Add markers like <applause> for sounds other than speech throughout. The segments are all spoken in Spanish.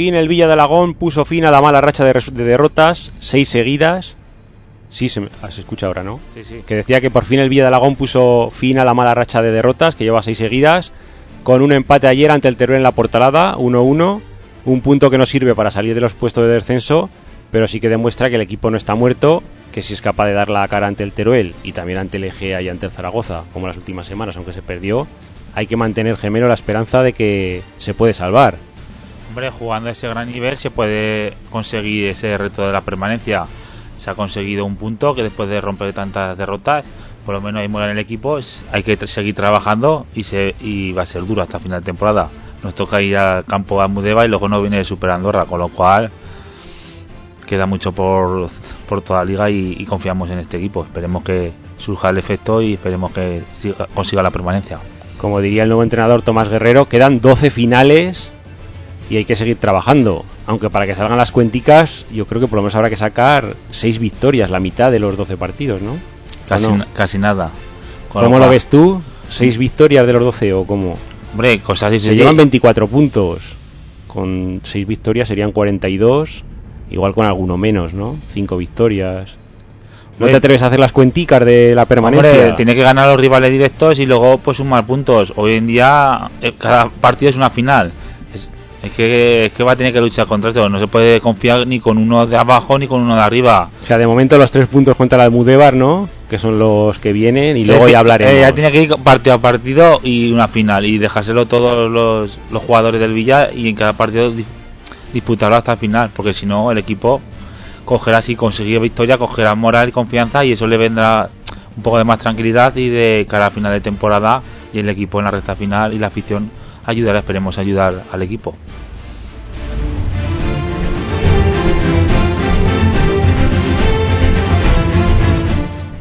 Fin el Villa de Alagón puso fin a la mala racha de, derrotas, seis seguidas. Sí, se, me- ah, se escucha ahora, ¿no? Sí, sí. Que decía que por fin el Villa de Alagón puso fin a la mala racha de derrotas, que lleva seis seguidas, con un empate ayer ante el Teruel en la Portalada, 1-1, un punto que no sirve para salir de los puestos de descenso, pero sí que demuestra que el equipo no está muerto, que si es capaz de dar la cara ante el Teruel y también ante el Egea y ante el Zaragoza, como las últimas semanas, aunque se perdió, hay que mantener gemelo la esperanza de que se puede salvar. Jugando ese gran nivel se puede conseguir ese reto de la permanencia. Se ha conseguido un punto que después de romper tantas derrotas, por lo menos hay moral en el equipo. hay que seguir trabajando y, se, y va a ser duro hasta final de temporada. Nos toca ir al campo de Almudeva y luego no viene Super Andorra, con lo cual queda mucho por, por toda la liga y, confiamos en este equipo. Esperemos que surja el efecto y esperemos que siga- consiga la permanencia. Como diría el nuevo entrenador Tomás Guerrero, quedan 12 finales y hay que seguir trabajando. Aunque para que salgan las cuenticas, yo creo que por lo menos habrá que sacar 6 victorias, la mitad de los 12 partidos, ¿no? Casi, casi nada. Con ¿Cómo lo ves tú? ¿6 victorias de los 12 o cómo? Hombre, cosas Se difíciles. llevan 24 puntos. Con 6 victorias serían 42. Igual con alguno menos, ¿no? 5 victorias. ¿No te atreves a hacer las cuenticas de la permanencia? Hombre, tiene que ganar los rivales directos y luego pues sumar puntos. Hoy en día eh, cada partido es una final. Es, que, es que va a tener que luchar contra esto. No se puede confiar ni con uno de abajo ni con uno de arriba. O sea, de momento los 3 puntos contra la Almudévar, ¿no? Que son los que vienen y luego Eh, ya hablaremos. eh, ya tiene que ir partido a partido y una final y dejárselo todos los, los jugadores del Villa y en cada partido dis- disputarlo hasta el final, porque si no el equipo cogerá si conseguir victoria, cogerá moral y confianza y eso le vendrá un poco de más tranquilidad y de cara a final de temporada y el equipo en la recta final y la afición ayudará, esperemos ayudar al equipo.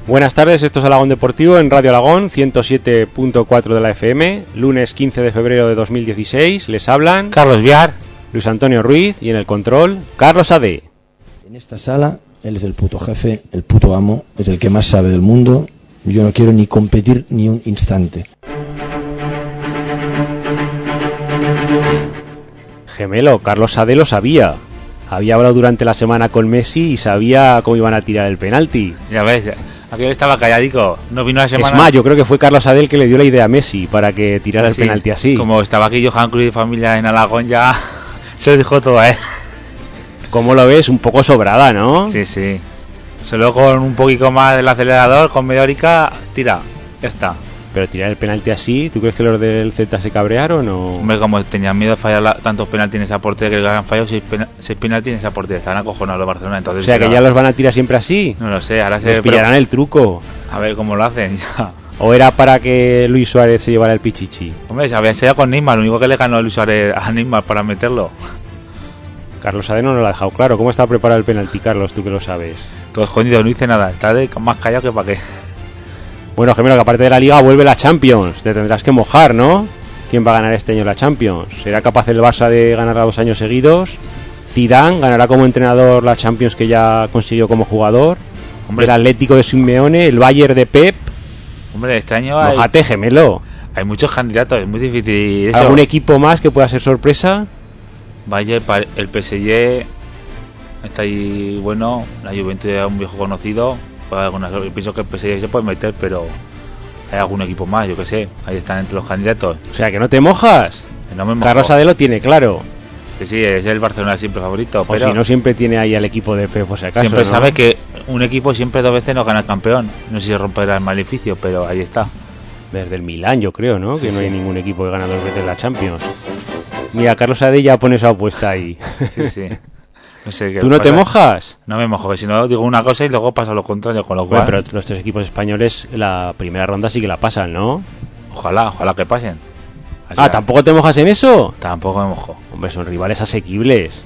Buenas tardes, esto es Alagón Deportivo en Radio Alagón 107.4 de la FM, lunes 15 de febrero de 2016. Les hablan Carlos Viar, Luis Antonio Ruiz y en el control Carlos Ade. En esta sala, él es el puto jefe, el puto amo, es el que más sabe del mundo. Yo no quiero ni competir ni un instante. Gemelo, Carlos Ade lo sabía. Había hablado durante la semana con Messi y sabía cómo iban a tirar el penalti. ya ves, aquel estaba calladico, no vino la semana. Es más, yo creo que fue Carlos Ade el que le dio la idea a Messi para que tirara Sí, el penalti así. Como estaba aquí Johan Cruz y familia en Alagón ya <laughs> se dijo todo a él. ¿Cómo lo ves? Un poco sobrada, ¿no? Sí, sí. Solo con un poquito más del acelerador, con media tira. Ya está. Pero tirar el penalti así, ¿tú crees que los del Z se cabrearon o...? Hombre, como tenían miedo de fallar la- tantos penaltis en esa portería, que le habían fallado seis, pena- seis penaltis en esa portería. Estaban acojonados los Barcelona. O Entonces, sea, que ya los van a tirar siempre así. No lo sé, ahora se... Pillarán el truco. A ver cómo lo hacen. <laughs> ya. ¿O era para que Luis Suárez se llevara el pichichi? Hombre, se había ensayado con Neymar. Lo único que le ganó Luis Suárez a Neymar para meterlo. Carlos Ade no lo ha dejado claro. ¿Cómo está preparado el penalti, Carlos? Tú que lo sabes. Todo escondido, no dice nada. Está de- más callado que para qué. Bueno, Gemelo, que aparte de la Liga vuelve la Champions. Te tendrás que mojar, ¿no? quién va a ganar este año la Champions. ¿Será capaz el Barça de ganar a dos años seguidos? Zidane ganará como entrenador la Champions que ya consiguió como jugador. Hombre. el Atlético de Simeone, el Bayern de Pep, Hombre, este año hay, Mojate gemelo. hay muchos candidatos, es muy difícil. Eso. ¿Algún equipo más que pueda ser sorpresa? Pa- el PSG está ahí bueno, la Juventus es un viejo conocido. Pues algunas- yo pienso que el PSG se puede meter, pero hay algún equipo más, yo que sé. Ahí están entre los candidatos. O sea, que no te mojas. No me mojo. Carlos Adelo tiene claro. Que sí, es el Barcelona siempre favorito, O pero si no, siempre tiene ahí al equipo de Pep, por si acaso. siempre ¿no? sabe que un equipo siempre dos veces no gana el campeón. No sé si romperá el maleficio, pero ahí está. Desde el Milán, yo creo, ¿no? Sí, que no sí. hay ningún equipo que gana dos veces la Champions. Mira, Carlos Ade ya pone su apuesta ahí. Sí, sí. <laughs> No sé qué ¿Tú no te mojas? No me mojo, que si no digo una cosa y luego pasa lo contrario, con lo Bueno, cual, pero los tres equipos españoles la primera ronda sí que la pasan, ¿no? ojalá, ojalá que pasen. Así Ah, ¿tampoco te mojas en eso? Tampoco me mojo. Hombre, son rivales asequibles.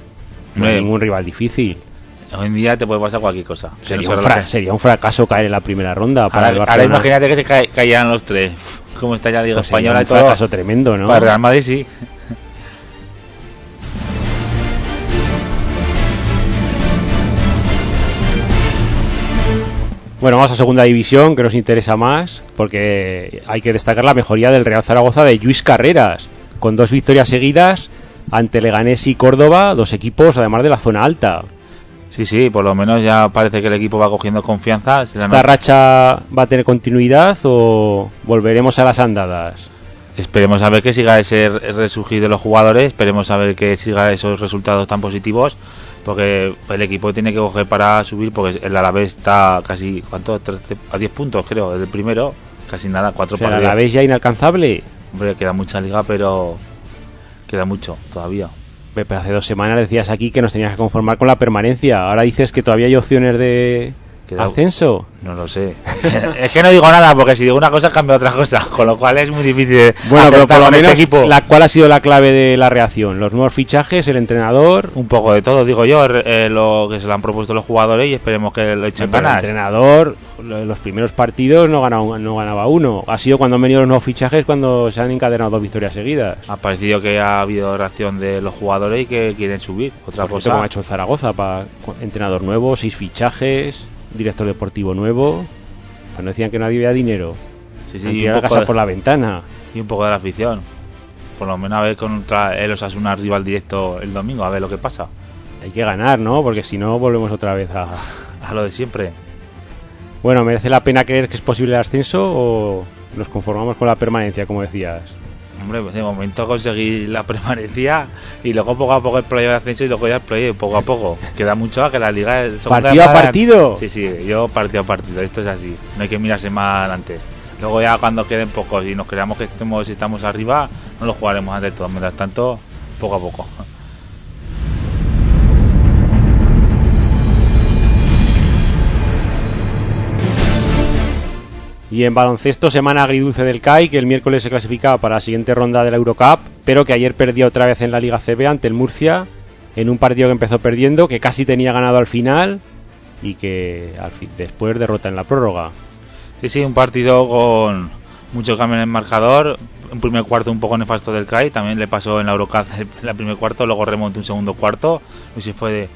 No hay ningún rival difícil. Hoy en día te puede pasar cualquier cosa. No Sería se un, relaje. fra- sería un fracaso caer en la primera ronda para el Ahora, imagínate que se cae- cayeran los tres. <laughs> ¿Cómo está ya la Liga Pues sería Española y un todo? fracaso tremendo, ¿no? Para el Real Madrid sí. Bueno, vamos a segunda división, que nos interesa más, porque hay que destacar la mejoría del Real Zaragoza de Luis Carreras, con dos victorias seguidas ante Leganés y Córdoba, dos equipos además de la zona alta. Sí, sí, por lo menos ya parece que el equipo va cogiendo confianza. ¿Esta racha va a tener continuidad o volveremos a las andadas? Esperemos a ver que siga ese resurgir de los jugadores, esperemos a ver que siga esos resultados tan positivos, porque el equipo tiene que coger para subir, porque el Alavés está casi, ¿cuánto? 13 a 10 puntos creo, desde el primero, casi nada, cuatro O sea, partidos. la vez ya inalcanzable. Hombre, queda mucha liga, pero queda mucho todavía. Pero hace dos semanas decías aquí que nos tenías que conformar con la permanencia. Ahora dices que todavía hay opciones de Queda- ascenso. No lo sé. <laughs> es que no digo nada, porque si digo una cosa cambia otra cosa, <laughs> con lo cual es muy difícil. Bueno, pero por lo este menos, equipo. la, ¿cuál ha sido la clave de la reacción? Los nuevos fichajes, el entrenador. Un poco de todo, digo yo, eh, lo que se le han propuesto los jugadores y esperemos que lo echen Pero el ganas. entrenador, lo- los primeros partidos no ganaba, no ganaba uno. Ha sido cuando han venido los nuevos fichajes cuando se han encadenado dos victorias seguidas. Ha parecido que ha habido reacción de los jugadores y que quieren subir. Otra Por cierto, cosa. como ha hecho Zaragoza, para entrenador nuevo, seis fichajes, director deportivo nuevo. Cuando decían que no había dinero, Sí, sí, y, un la poco casa de, por la ventana. y un poco de la afición. Por lo menos a ver contra el Osasuna rival directo el domingo, a ver lo que pasa. Hay que ganar, ¿no? Porque si no, volvemos otra vez a... A lo de siempre. Bueno, ¿merece la pena creer que es posible el ascenso o nos conformamos con la permanencia, como decías? Hombre, pues de momento conseguir la permanencia y luego poco a poco el playoff de ascenso y luego ya el playoff poco a poco. Queda mucho a que la liga es ¿Partido a partido? Sí, sí, yo partido a partido, esto es así. No hay que mirarse más adelante. Luego ya cuando queden pocos y nos creamos que estemos, estamos arriba, no lo jugaremos antes de todo. Mientras tanto, poco a poco. Y en baloncesto, semana agridulce del CAI, que el miércoles se clasificaba para la siguiente ronda de la Eurocup, pero que ayer perdió otra vez en la Liga CB ante el Murcia, en un partido que empezó perdiendo, que casi tenía ganado al final y que al fin, después derrota en la prórroga. Sí, sí, un partido con mucho cambio en el marcador. Un primer cuarto un poco nefasto del CAI. También le pasó en la Eurocup <laughs> el el primer cuarto. Luego remontó un segundo cuarto. Y se fue de,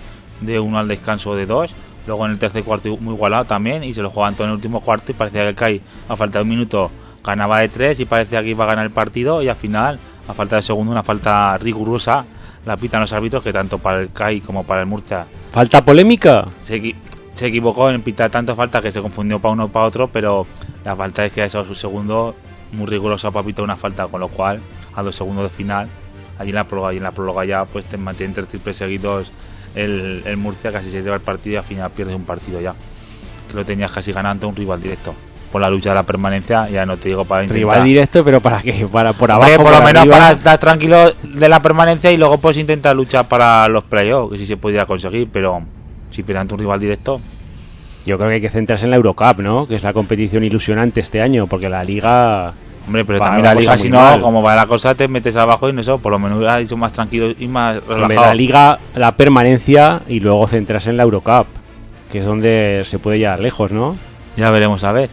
de uno al descanso de dos. Luego en el tercer cuarto muy igualado también. Y se lo jugaban todo en el último cuarto. Y parecía que el CAI, a falta de un minuto, ganaba de tres. Y parecía que iba a ganar el partido. Y al final, a falta de segundo, una falta rigurosa. La pitan los árbitros que tanto para el CAI como para el Murcia ¿Falta polémica? se, se equivocó en pitar tanto falta que se confundió para uno o para otro, pero la falta es que a esos segundos muy riguroso para pitar una falta, con lo cual a dos segundos de final, allí en la prórroga y en la prórroga ya pues te mantienen tres triples seguidos el, el Murcia casi se lleva el partido y al final pierdes un partido ya. Que lo tenías casi ganando un rival directo. Por la lucha de la permanencia, ya no te digo para intentar. Rival directo, pero ¿para qué? Para por abajo, Hombre, por lo menos arriba. para estar tranquilo de la permanencia y luego pues intentar luchar para los playoffs, que si se pudiera conseguir, pero si pierdes ante un rival directo, Yo creo que hay que centrarse en la Eurocup, ¿no? Que es la competición ilusionante este año, porque la Liga... Hombre, pero también la liga, si no, mal. como va la cosa, te metes abajo y en eso, por lo menos dicho más tranquilo y más relajado. la Liga, la permanencia y luego centrarse en la Eurocup, que es donde se puede llegar lejos, ¿no? Ya veremos a ver.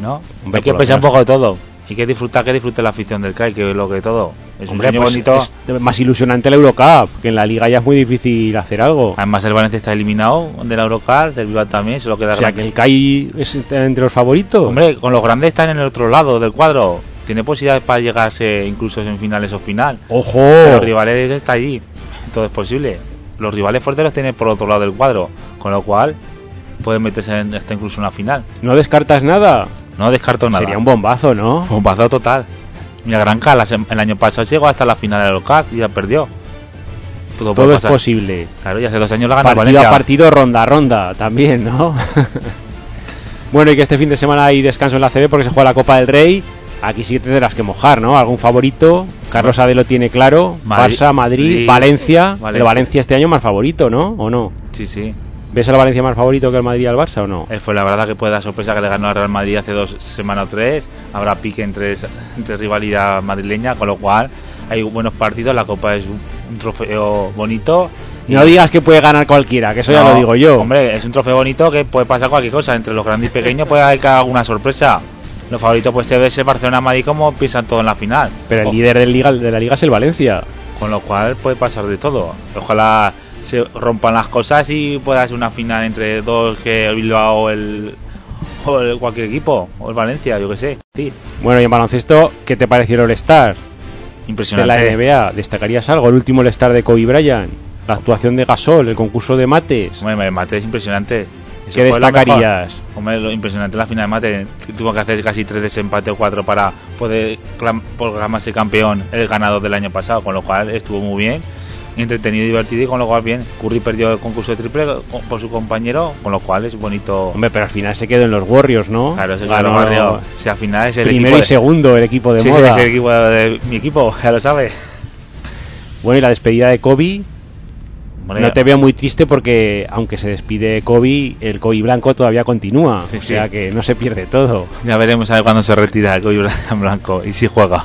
¿No? Hombre, Hay que pensar un poco de todo. Y que disfrutar, que disfrute la afición del CAI, que es lo que todo. Es Hombre, un sueño pues bonito. es más ilusionante la Eurocup, que en la Liga ya es muy difícil hacer algo. Además, el Valencia está eliminado de la Eurocar, del Bilbao también, se lo queda O sea, que el CAI es entre los favoritos. Hombre, con los grandes están en el otro lado del cuadro. Tiene posibilidades para llegarse incluso en finales o final. ¡Ojo! Los rivales está allí. Todo es posible. Los rivales fuertes los tienen por otro lado del cuadro. Con lo cual, pueden meterse en hasta incluso una final. ¿No descartas nada? No descarto nada. Sería un bombazo, ¿no? <laughs> bombazo total. Mira, sem- el año pasado llegó hasta la final de local y ya perdió. Todo, es posible. Claro, y hace dos años la ganó Partido Valencia. a partido, ronda a ronda, también, ¿no? <laughs> bueno, y que este fin de semana hay descanso en la CB porque se juega la Copa del Rey. Aquí sí que tendrás que mojar, ¿no? ¿Algún favorito? Carlos Ade lo tiene claro. Madrid- Barça, Madrid, Madrid, Valencia. Valencia. El Valencia este año más favorito, ¿no? ¿O no? Sí, sí. ¿Ves al Valencia más favorito que el Madrid al Barça o no? Eh, fue la verdad que puede dar sorpresa que le ganó al Real Madrid hace dos semanas o tres. Habrá pique entre, entre rivalidad madrileña, con lo cual hay buenos partidos. La Copa es un, trofeo bonito. No digas que puede ganar cualquiera, que eso ya lo digo yo. Hombre, es un trofeo bonito que puede pasar cualquier cosa. Entre los grandes y pequeños puede haber alguna sorpresa. Los favoritos pues debe ser Barcelona-Madrid como piensan todo en la final. Pero el líder liga, de la liga es el Valencia. Con lo cual puede pasar de todo. Ojalá se rompan las cosas y pueda ser una final entre dos que el Bilbao o el, o el- cualquier equipo. O el Valencia, yo que sé. Sí, Bueno, y en baloncesto, ¿qué te pareció el All-Star de impresionante. la NBA? ¿Destacarías algo? El último All-Star de Kobe Bryant, la actuación de Gasol, el concurso de mates. Hombre, el mate es impresionante. Eso ¿Qué lo destacarías? Hombre, lo impresionante la final de mate. Tuvo que hacer casi tres desempates o cuatro para poder clam- proclamarse campeón el ganador del año pasado, con lo cual estuvo muy bien. Entretenido y divertido y con lo cual bien. Curry perdió el concurso de triple por su compañero, con lo cual es bonito. Hombre, pero al final se quedó en los Warriors, ¿no? Claro, se ganó barrio. O sea, al final es el primero equipo y de- segundo el equipo de Sí, sí, moda. es el equipo de mi equipo, <laughs> ya lo sabes. Bueno, y la despedida de Kobe, Bueno, no te veo muy triste porque aunque se despide Kobe, el Kobe blanco todavía continúa. Sí, o sea sí. que no se pierde todo. Ya veremos a ver cuándo se retira el Kobe <laughs> Blanco y si juega.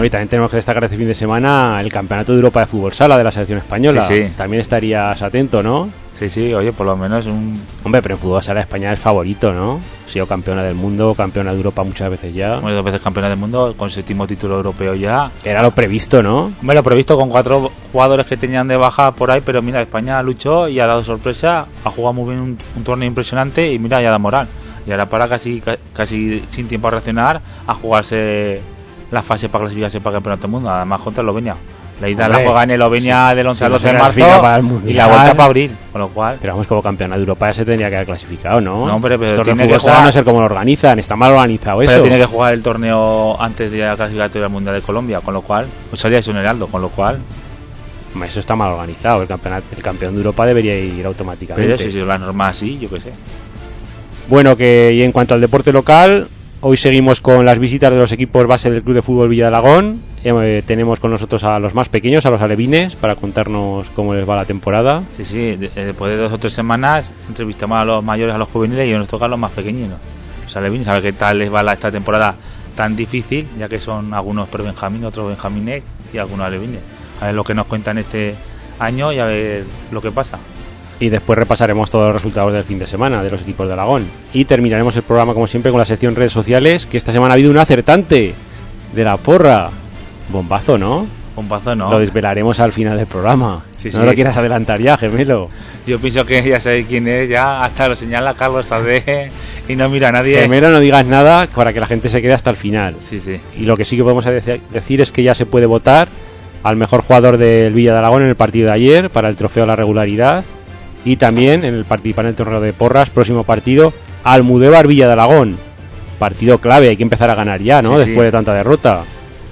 Bueno, y también tenemos que destacar este fin de semana el Campeonato de Europa de Fútbol Sala de la selección española. Sí, sí. También estarías atento, ¿no? Sí, sí, oye, por lo menos un. Hombre, pero en Fútbol Sala España es favorito, ¿no? Ha sido campeona del mundo, campeona de Europa muchas veces ya. Hombre, dos veces campeona del mundo, con séptimo título europeo ya. Era lo previsto, ¿no? Hombre, lo previsto con cuatro jugadores que tenían de baja por ahí, pero mira, España luchó y ha dado sorpresa, ha jugado muy bien un, un torneo impresionante y mira, ya da moral. Y ahora para casi ca- casi sin tiempo a reaccionar, a jugarse la fase para clasificarse para el campeonato del mundo, además contra Eslovenia. La ida Hombre, la juega en Eslovenia sí, del 11 sí, al no 12 se de marzo y la vuelta para abril, con lo cual Pero vamos, como campeona de Europa ya se tendría que haber clasificado, ¿no? No, hombre, pero de tiene que jugar- no sé cómo lo organizan, está mal organizado eso. Pero tiene que jugar el torneo antes de la clasificatoria al Mundial de Colombia, con lo cual, pues salía en Heraldo, con lo cual, Eso está mal organizado, el, campeonato, el campeón de Europa debería ir automáticamente. pero si es la norma así, yo qué sé. Bueno, que y en cuanto al deporte local, hoy seguimos con las visitas de los equipos base del Club de Fútbol Villa de Alagón. Eh, tenemos con nosotros a los más pequeños, a los alevines, para contarnos cómo les va la temporada. Sí, sí, eh, después de dos o tres semanas entrevistamos a los mayores, a los juveniles y hoy nos toca a los más pequeñinos. O sea, Levin, saber qué tal les va esta temporada tan difícil, ya que son algunos pre-Benjamín, otros Benjamines y algunos alevines. A ver lo que nos cuentan este año y a ver lo que pasa. Y después repasaremos todos los resultados del fin de semana de los equipos de Alagón. Y terminaremos el programa, como siempre, con la sección redes sociales, que esta semana ha habido un acertante de la porra. Bombazo, ¿no? Pazo no. Lo desvelaremos al final del programa. Sí, no sí. lo quieras adelantar ya, gemelo. Yo pienso que ya sabéis quién es, ya hasta lo señala Carlos Sade y no mira a nadie. Gemelo, no digas nada para que la gente se quede hasta el final. Sí, sí. Y lo que sí que podemos decir es que ya se puede votar al mejor jugador del Villa de Aragón en el partido de ayer para el trofeo a la regularidad y también en el participar en el torneo de porras, próximo partido, Almudévar Villa de Aragón. Partido clave, hay que empezar a ganar ya, ¿no? Sí, sí. Después de tanta derrota.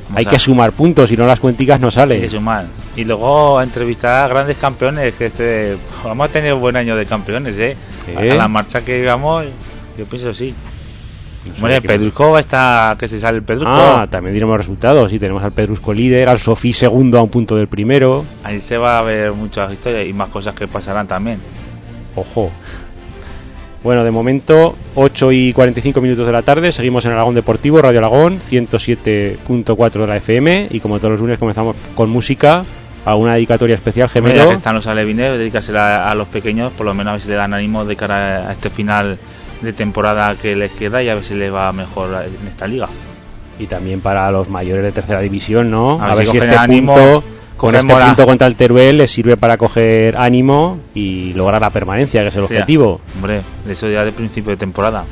Vamos hay que sumar puntos, si no las cuenticas no Hay salen. que sumar. Y luego entrevistar a grandes campeones, que este vamos a tener un buen año de campeones, ¿eh? A la marcha que vamos, yo pienso sí. Qué- Pedrusco está que se sale el Pedrusco. Ah, también diremos resultados. Sí, tenemos al Pedrusco líder, al Sofí segundo a un punto del primero. Ahí se va a ver muchas historias y más cosas que pasarán también. Ojo. Bueno, de momento, 8 y 45 minutos de la tarde, seguimos en Aragón Deportivo, Radio Aragón, 107.4 de la FM, y como todos los lunes comenzamos con música, ¿Alguna dedicatoria especial, Mira, gemelo? que están los alevines, dedicársela a los pequeños, por lo menos a ver si le dan ánimo de cara a este final de temporada que les queda y a ver si les va mejor en esta liga. Y también para los mayores de tercera división, ¿no? A A, ver si este ánimo, punto, con este punto contra el Teruel les sirve para coger ánimo y lograr la permanencia, que es el O sea, objetivo. Hombre, de eso ya de principio de temporada.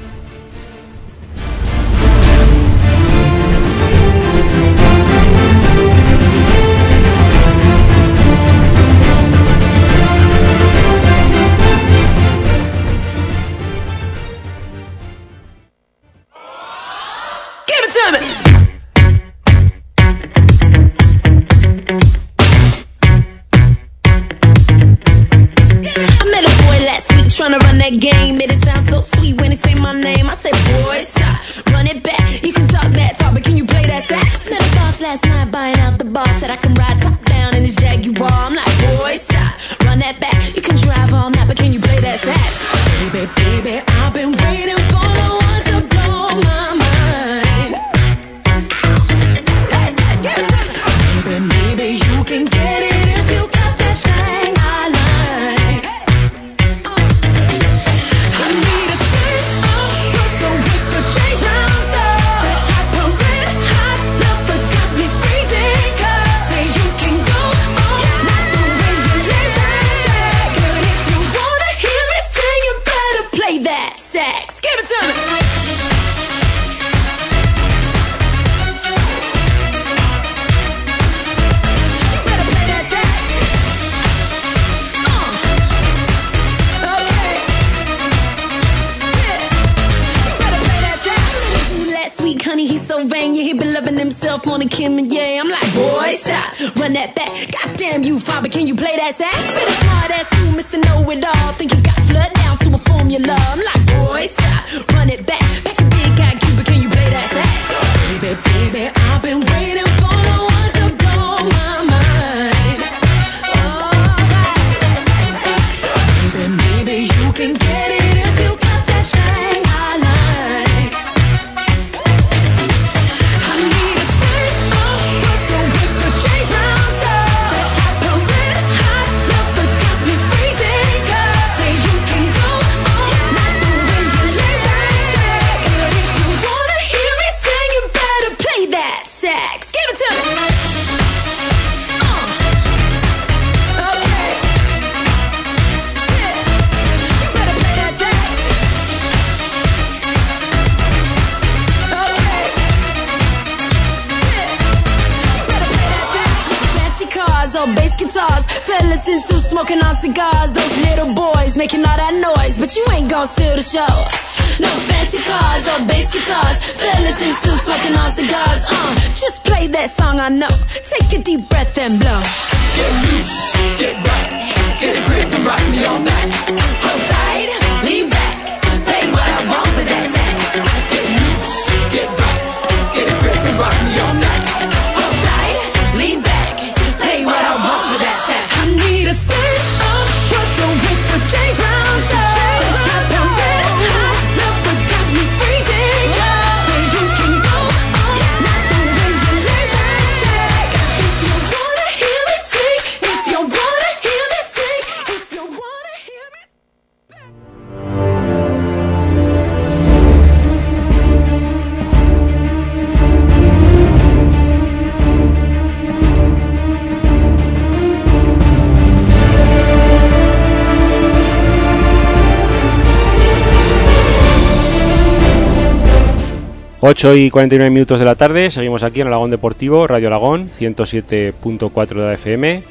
Ocho y 49 minutos de la tarde, seguimos aquí en Alagón Deportivo, Radio Alagón, 107.4 de la FM.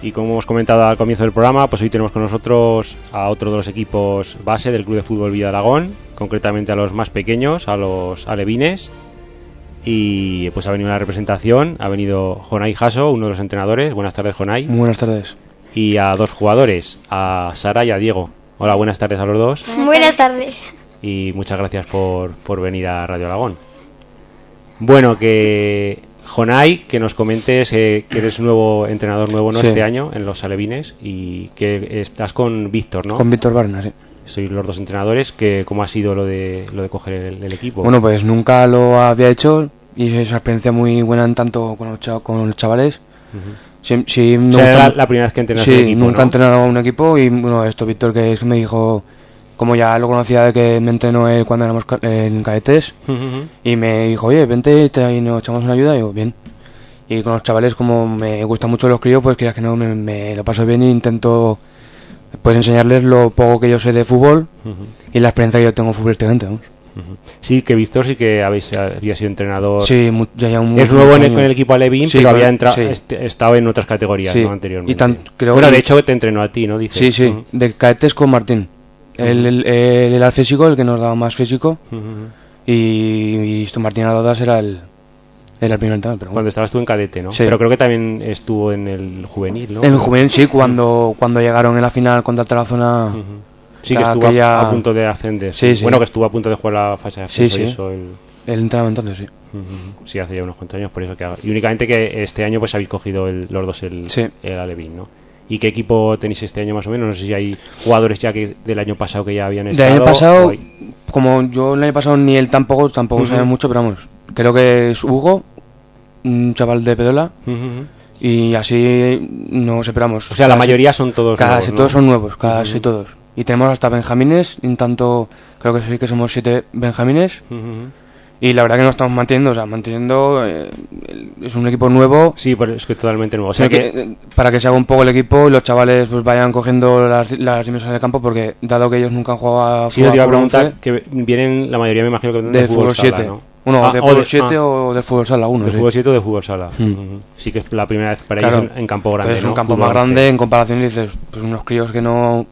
Y como hemos comentado al comienzo del programa, pues hoy tenemos con nosotros a otro de los equipos base del Club de Fútbol Villa Alagón, concretamente a los más pequeños, a los alevines. Y pues ha venido una representación, ha venido Jonay Jasso, uno de los entrenadores. Buenas tardes, Jonay. Muy buenas tardes. Y a dos jugadores, a Sara y a Diego. Hola, buenas tardes a los dos. Buenas tardes. y muchas gracias por, por venir a Radio Aragón. Bueno, que Jonay, que nos comentes eh, que eres nuevo entrenador nuevo ¿no? Sí. este año en los Alevines y que estás con Víctor, ¿no? Con Víctor Barna, sí. Sois los dos entrenadores, que ¿cómo ha sido lo de lo de coger el, el equipo? Bueno, pues nunca lo había hecho y es una experiencia muy buena en tanto con los, con los chavales. Sí, sí, me O sea, gusta era mu- la primera vez que entrenas Sí, un equipo, nunca ¿no? he entrenado a un equipo y bueno, esto Víctor que es que me dijo, como ya lo conocía de que me entrenó él cuando éramos ca- en cadetes, y me dijo, oye, vente y, te, y nos echamos una ayuda, y digo, bien. Y con los chavales, como me gustan mucho los críos, pues quieras que no, me, me lo paso bien e intento pues enseñarles lo poco que yo sé de fútbol y la experiencia que yo tengo futbolísticamente, vamos. Sí, que Víctor sí que habéis, había sido entrenador. Sí, mu- ya llevo es nuevo en el, con el equipo Alevín, Sí, pero había entra- sí. est- estado en otras categorías Sí, ¿no? anteriormente. y tan- creo bueno, que- de hecho te entrenó a ti, ¿no? Dices. Sí, sí, Ujú. de cadetes con Martín. Él, él, él era el físico, el que nos daba más físico, Ujú. y, y esto Martín Araudas era el, era el primer entrenador. Pero bueno. Cuando estabas tú en cadete, ¿no? Sí. Pero creo que también estuvo en el juvenil, ¿no? En el juvenil sí, cuando, cuando llegaron en la final contra Tarazona. Sí, que estuvo aquella- a punto de ascender. Sí, sí. Bueno, que estuvo a punto de jugar la fase de Sí, ascenso y sí. eso, el- El entrenamiento entonces, sí. Ujú. Sí, hace ya unos cuantos años, por eso que Y únicamente que este año pues habéis cogido el- los dos el, el Alevín, ¿no? ¿Y qué equipo tenéis este año más o menos? No sé si hay jugadores ya que del año pasado que ya habían Del estado. año pasado, como yo el año pasado ni él tampoco, tampoco Ujú. sabe mucho, pero vamos, creo que es Hugo, un chaval de Pedola, y así nos esperamos. O sea, la mayoría son todos Casi nuevos, ¿no? todos son nuevos, casi todos. Y tenemos hasta benjamines, en tanto, creo que sí que somos siete benjamines. Y la verdad que nos estamos manteniendo, o sea, manteniendo, eh, es un equipo nuevo, Sí, pero es que totalmente nuevo. O sea Sino que, que, eh, para que se haga un poco el equipo y los chavales pues vayan cogiendo las, las dimensiones del campo porque dado que ellos nunca han jugado a sí, te iba a fútbol preguntar 11, que vienen, la mayoría me imagino que de de fútbol sala, 7 ¿no? uno Ah, de fútbol 7 ah, o del fútbol sala 1 de fútbol 7 o de fútbol sala. Hmm. Sí que es la primera vez para Claro. ellos en, en campo grande, es ¿no? un campo Fútbol más 11. grande en comparación dices pues unos críos que no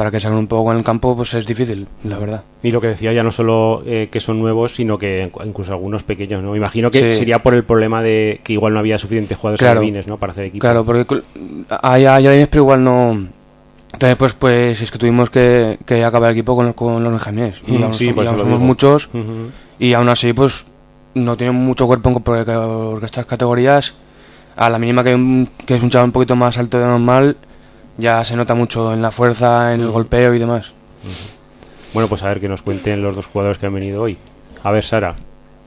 para que salgan un poco en el campo pues es difícil la verdad Y lo que decía ya no solo eh, que son nuevos, sino que incluso algunos pequeños, ¿no? Me imagino que Sí. sería por el problema de que igual no había suficientes jugadores Claro. alevines, ¿no? Para hacer equipo. claro porque hay alevines, pero igual no entonces pues pues es que tuvimos que, que acabar el equipo con, los- con los benjamines Mm, sí, y aún lo somos digo. muchos Ujú. Y aún así, pues no tienen mucho cuerpo porque, porque estas categorías, a la mínima que, un- que es un chaval un poquito más alto de normal, ya se nota mucho en la fuerza, en el golpeo y demás. Bueno, pues a ver que nos cuenten los dos jugadores que han venido hoy. A ver, Sara,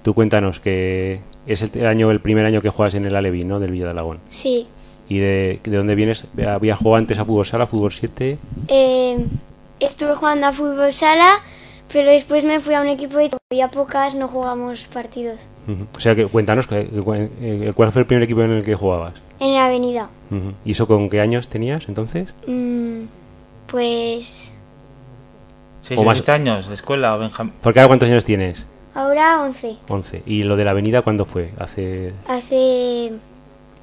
tú cuéntanos que es el año, el primer año que juegas en el Alevín, ¿no? Del Villa de Alagón. Sí. ¿Y de, de dónde vienes? ¿Habías jugado antes a fútbol sala, fútbol 7? Eh, estuve jugando a fútbol sala, pero después me fui a un equipo de... Había pocas, no jugamos partidos. Ujú. O sea, que cuéntanos, que- eh, ¿cuál fue el primer equipo en el que jugabas? En la avenida. Ujú. ¿Y eso con qué años tenías entonces? Mm, pues... ¿Seis O o más- años? ¿Escuela? Benjamín? Porque ahora cuántos años tienes? Ahora 11. 11. ¿Y lo de la avenida cuándo fue? ¿Hace Hace...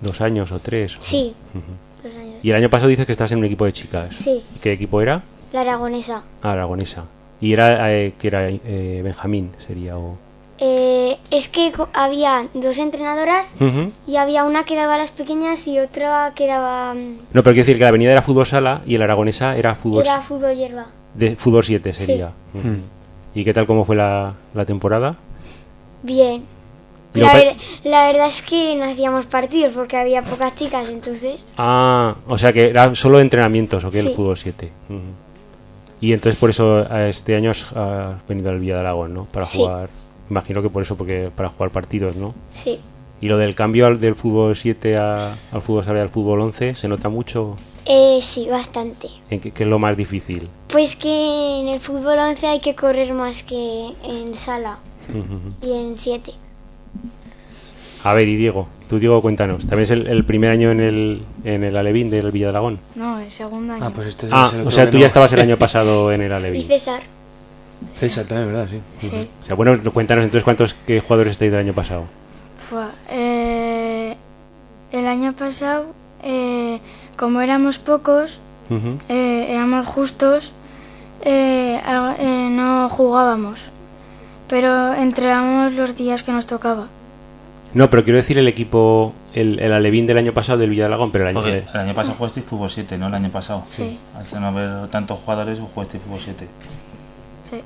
dos años o tres? Sí. Ujú. Dos años. Y el año pasado dices que estás en un equipo de chicas. Sí. ¿Qué equipo era? La aragonesa. Ah, Aragonesa. ¿Y era eh, que era eh, Benjamín sería o...? Eh, es que había dos entrenadoras y había una que daba a las pequeñas y otra que daba... mm, No, pero quiero decir que la avenida era fútbol sala y el Aragonesa era fútbol Era fútbol hierba. de fútbol 7 sería. Mm. ¿Y qué tal cómo fue la, la temporada? Bien. La, ver- la verdad es que no hacíamos partidos porque había pocas chicas, entonces... Ah, o sea que era solo entrenamientos o que el fútbol 7. Ujú. Y entonces por eso a este año has, has venido al Villa de Aragón, ¿no? Para Sí. jugar. Imagino que por eso, porque para jugar partidos, ¿no? Sí. Y lo del cambio al, del fútbol 7 a- al fútbol sala al fútbol 11, ¿se nota mucho? Eh, sí, bastante. ¿En qué, qué es lo más difícil? Pues que en el fútbol 11 hay que correr más que en sala y en 7. A ver, y Diego, tú Diego, cuéntanos. ¿También es el, el primer año en el, en el Alevín del Villa de Aragón? No, el segundo año. Ah, pues este Ah, es el o sea, tú no. ya estabas el año <laughs> pasado en el Y Alevín. César. César también, ¿verdad? Sí. Sí. O sea, bueno, cuéntanos entonces cuántos qué jugadores estáis del año pasado. Fue, eh, el año pasado, eh, como éramos pocos, eh, éramos justos, eh, algo- eh, no jugábamos, pero entrábamos los días que nos tocaba. No, pero quiero decir el equipo, el, el Alevín del año pasado del Villa de Aragón, pero el año Porque que... el año pasado jugaste fútbol 7, ¿no? El año pasado. Sí. Hace no haber tantos jugadores, jugaste fútbol 7. Sí.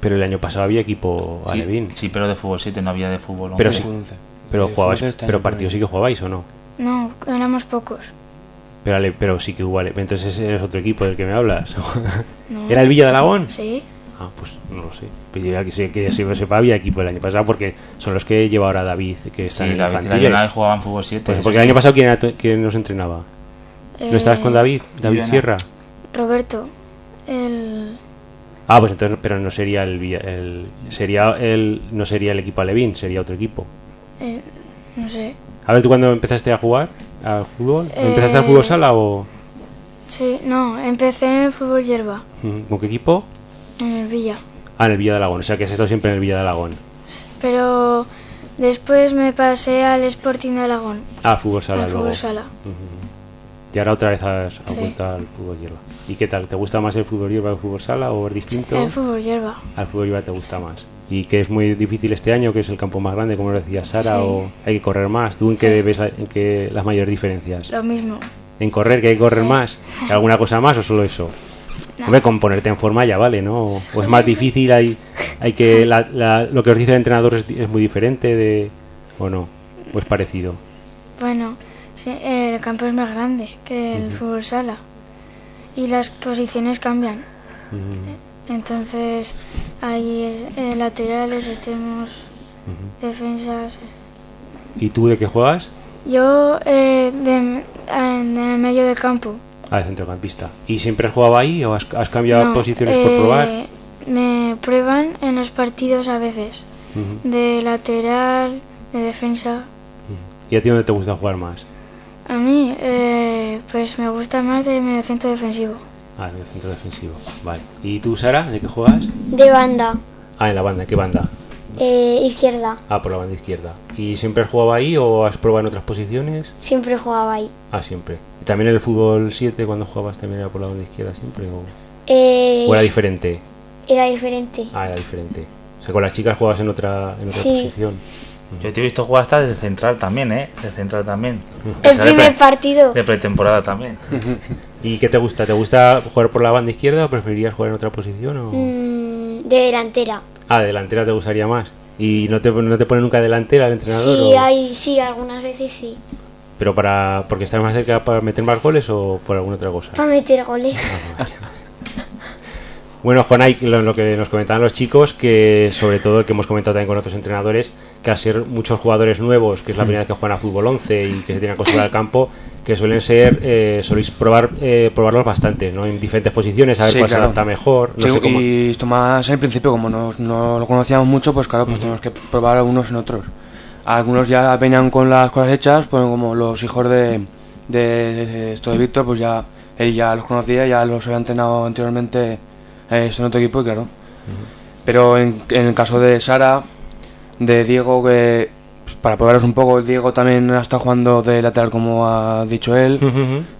Pero el año pasado había equipo Sí, Alevín. sí, pero de fútbol 7 no había de fútbol. Pero once. sí. 11. Pero jugabais, pero partidos sí que jugabais o no. No, éramos pocos. Pero, Ale- pero sí que hubo Ale- Entonces ese es otro equipo del que me hablas. No. <laughs> ¿Era el Villa de Aragón? Sí. Ah, pues no lo sé. Pues yo ya que sé que ya sepa, había equipo el año pasado porque son los que lleva ahora David, que están Sí, en David y infantiles. Nacional jugaban fútbol 7. Pues porque el año pasado, ¿quién, quién nos entrenaba? ¿No Eh, estabas con David? ¿David. Sierra? Roberto, el... Ah, pues entonces, pero no sería el, el sería el no sería el equipo Alevín, sería otro equipo. el- no sé. A ver, ¿tú cuándo empezaste a jugar al fútbol? Eh, ¿Empezaste al fútbol sala o Sí, no, empecé en el fútbol hierba, con qué equipo? En el Villa. Ah, en el Villa de Alagón, o sea que has estado siempre en el Villa de Alagón. Pero después me pasé al Sporting de Aragón, Ah, fútbol sala al luego. fútbol sala. Y ahora otra vez has, Sí. vuelto al fútbol hierba. ¿Y qué tal? ¿Te gusta más el fútbol hierba que el fútbol sala o es distinto? El fútbol hierba. Al fútbol hierba te gusta más. ¿Y que es muy difícil este año, que es el campo más grande, como lo decía Sara, Sí. o hay que correr más? ¿Tú en qué ves en qué las mayores diferencias? Lo mismo. ¿En correr, que hay que correr más? ¿Alguna cosa más o solo eso? No. Hombre, con ponerte en forma ya vale, ¿no? ¿O es más difícil? Hay, hay que la- la- ¿Lo que os dice el entrenador es, es muy diferente de, o no? ¿O es parecido? Bueno, sí, el campo es más grande que el fútbol sala. Y las posiciones cambian. Entonces, hay eh, laterales, extremos, defensas. ¿Y tú de qué juegas? Yo eh, de- en el medio del campo. Ah, de centrocampista. ¿Y siempre has jugado ahí o has, has cambiado No, posiciones por eh, probar? Me prueban en los partidos a veces. De lateral, de defensa. ¿Y a ti dónde te gusta jugar más? A mí, eh, pues me gusta más de medio centro defensivo. Ah, en el centro defensivo. Vale. ¿Y tú, Sara, de qué juegas? De banda, Ah, en la banda. ¿Qué banda? Eh, izquierda. Ah, por la banda izquierda. ¿Y siempre has jugado ahí o has probado en otras posiciones? Siempre jugaba ahí. Ah, siempre. ¿Y también en el fútbol 7 cuando jugabas también era por la banda izquierda siempre? ¿O, Eh, o era diferente? era diferente. Ah, era diferente. O sea, con las chicas jugabas en otra, en otra Sí. posición. Yo te he visto jugar hasta de central también, ¿eh? De central también. <laughs> El primer pre- partido. De pretemporada también. <laughs> ¿Y qué te gusta? ¿Te gusta jugar por la banda izquierda o preferirías jugar en otra posición? O... Mm, de delantera. Ah, de delantera te gustaría más. ¿Y no te, no te pone nunca delantera el entrenador? Sí, o- hay, sí, algunas veces sí. ¿Pero para porque estás más cerca para meter más goles o por alguna otra cosa? Para meter goles. Bueno, Juanay, lo, lo que nos comentaban los chicos, que sobre todo que hemos comentado también con otros entrenadores, que al ser muchos jugadores nuevos, que es la primera vez que juegan a fútbol 11 y que se tienen que acostumbrar al campo, que suelen ser, eh, soléis probar, eh, probarlos bastante, ¿no? En diferentes posiciones, a ver Sí, cuál se adapta mejor. No Sí, sé cómo. Y esto más al principio, como no, no lo conocíamos mucho, pues claro, pues tenemos que probar unos en otros. Algunos ya venían con las cosas hechas, pues como los hijos de, de esto de Víctor, pues ya él ya los conocía, ya los había entrenado anteriormente eh, en otro equipo, y claro. Pero en, en el caso de Sara, de Diego, que pues, para probaros un poco, Diego también ha estado jugando de lateral, como ha dicho él,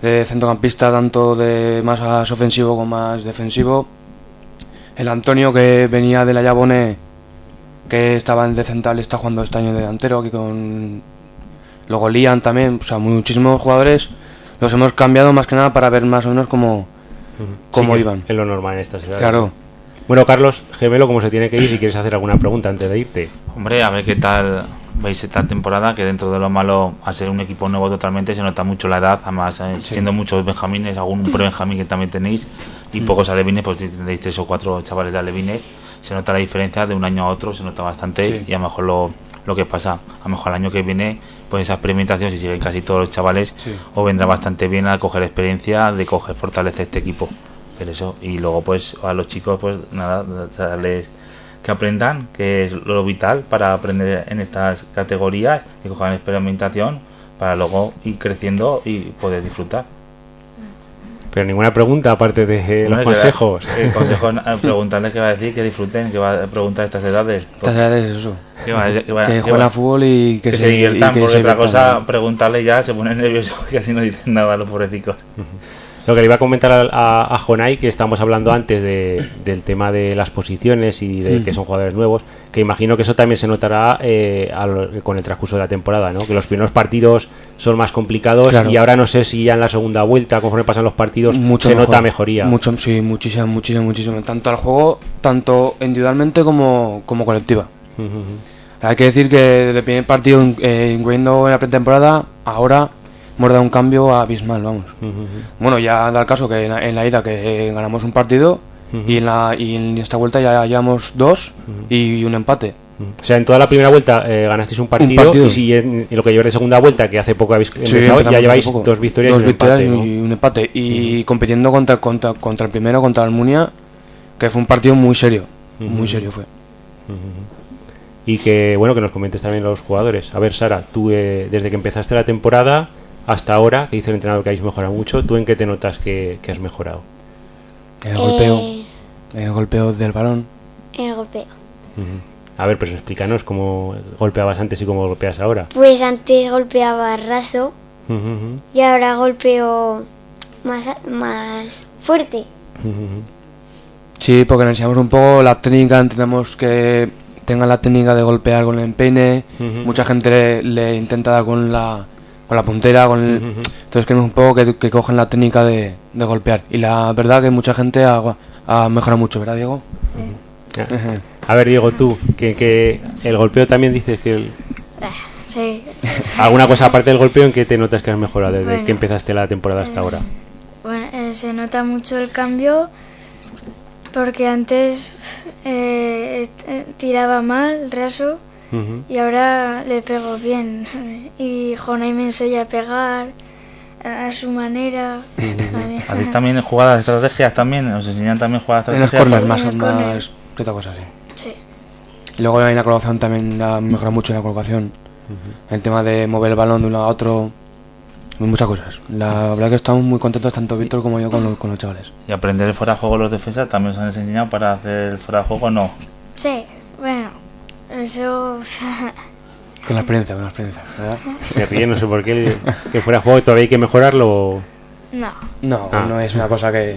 de centrocampista, tanto de más ofensivo como más defensivo. El Antonio, que venía de la Yabone, que estaba en de central, está jugando este año de delantero, aquí con. Luego Lian también, o sea, muchísimos jugadores. Los hemos cambiado más que nada para ver más o menos cómo, cómo Sí, iban. Es lo normal en estas edades. Claro. Bueno, Carlos, gemelo, como se tiene que ir, si quieres hacer alguna pregunta antes de irte. Hombre, a ver qué tal veis esta temporada, que dentro de lo malo, a ser un equipo nuevo totalmente, se nota mucho la edad, además eh, siendo muchos benjamines, algún pre-benjamín que también tenéis, y pocos alevines, pues tendréis tres o cuatro chavales de alevines, se nota la diferencia de un año a otro, se nota bastante, Sí. y a lo mejor lo, lo que pasa, a lo mejor el año que viene, pues esa experimentación, si siguen casi todos los chavales, Sí. os vendrá bastante bien a coger experiencia, de coger fortaleza este equipo. Pero eso, y luego pues a los chicos, pues nada, darles que aprendan, que es lo vital para aprender en estas categorías, que cojan experimentación para luego ir creciendo y poder disfrutar. Pero ninguna pregunta aparte de eh, los consejos. El consejo <laughs> es preguntarles qué va a decir, que disfruten, que va a preguntar a estas edades. Estas edades, eso. Que, va- que va- Que que jueguen va- a fútbol y que, que se diviertan, y que porque se otra diviertan. cosa, preguntarle ya se ponen <laughs> nerviosos <laughs> que así no dicen nada los pobrecicos. Lo que le iba a comentar a, a, a Jonay, que estábamos hablando antes de- del tema de las posiciones y de Mm. que son jugadores nuevos, que imagino que eso también se notará eh, con el transcurso de la temporada, ¿no? Que los primeros partidos son más complicados Claro. y ahora no sé si ya en la segunda vuelta, conforme pasan los partidos, mucho se mejor. nota mejoría. Mucho, sí, muchísimo, muchísimo, muchísimo. Tanto al juego, tanto individualmente como, como colectiva. Hay que decir que desde el primer partido, eh, incluyendo en la pretemporada, ahora hemos dado un cambio abismal, vamos. Bueno, ya da el caso que en la, en la ida que ganamos un partido y, en la, y en esta vuelta ya llevamos dos y un empate. O sea, en toda la primera vuelta eh, ganasteis un partido, partido. y si en, en lo que lleváis de segunda vuelta, que hace poco habéis empezado, ya lleváis dos victorias Dos y un victorias empate, ¿no? y un empate. Y compitiendo contra, contra, contra el primero, contra Almunia, que fue un partido muy serio. Muy serio fue. Y que, bueno, que nos comentes también los jugadores. A ver, Sara, tú eh, desde que empezaste la temporada hasta ahora, que dice el entrenador que habéis mejorado mucho, ¿tú en qué te notas que, que has mejorado? En el golpeo. Eh, En el golpeo del balón. en el golpeo. A ver, pues explícanos cómo golpeabas antes y cómo golpeas ahora. Pues antes golpeaba raso y ahora golpeo más, más fuerte. Sí, porque le enseñamos un poco la técnica, entendemos que tengan la técnica de golpear con el empeine. Mucha gente le, le intenta dar con la, con la puntera, con el- Ujú. entonces queremos un poco que, que cogen la técnica de, de golpear. Y la verdad que mucha gente ha, ha mejorado mucho, ¿verdad, Diego? Ujú. A ver, Diego, tú, que, que el golpeo también dices que... el- Sí. <laughs> ¿Alguna cosa aparte del golpeo en que te notas que has mejorado desde Bueno. que empezaste la temporada hasta ahora? Bueno, eh, se nota mucho el cambio porque antes eh, eh, tiraba mal, raso, Y ahora le pego bien. <laughs> Y Jonay me enseña a pegar a su manera. También. ¿Hacéis también jugadas de estrategias también? ¿Os enseñan también jugadas de En los estrategias? más, En el corner. más que otra cosa, sí. Sí. Y luego en la colocación también ha mejorado mucho en la colocación. El tema de mover el balón de un lado a otro. Muchas cosas. La verdad que estamos muy contentos, tanto Víctor como yo, con los, con los chavales. ¿Y aprender el fuera de juego los defensas también os han enseñado para hacer el fuera de juego no? Sí, eso... <laughs> Con la experiencia, con la experiencia. ¿verdad? Se ríe, no sé por qué, que fuera juego todavía hay que mejorarlo. o- no. No, Ah. no es una cosa que.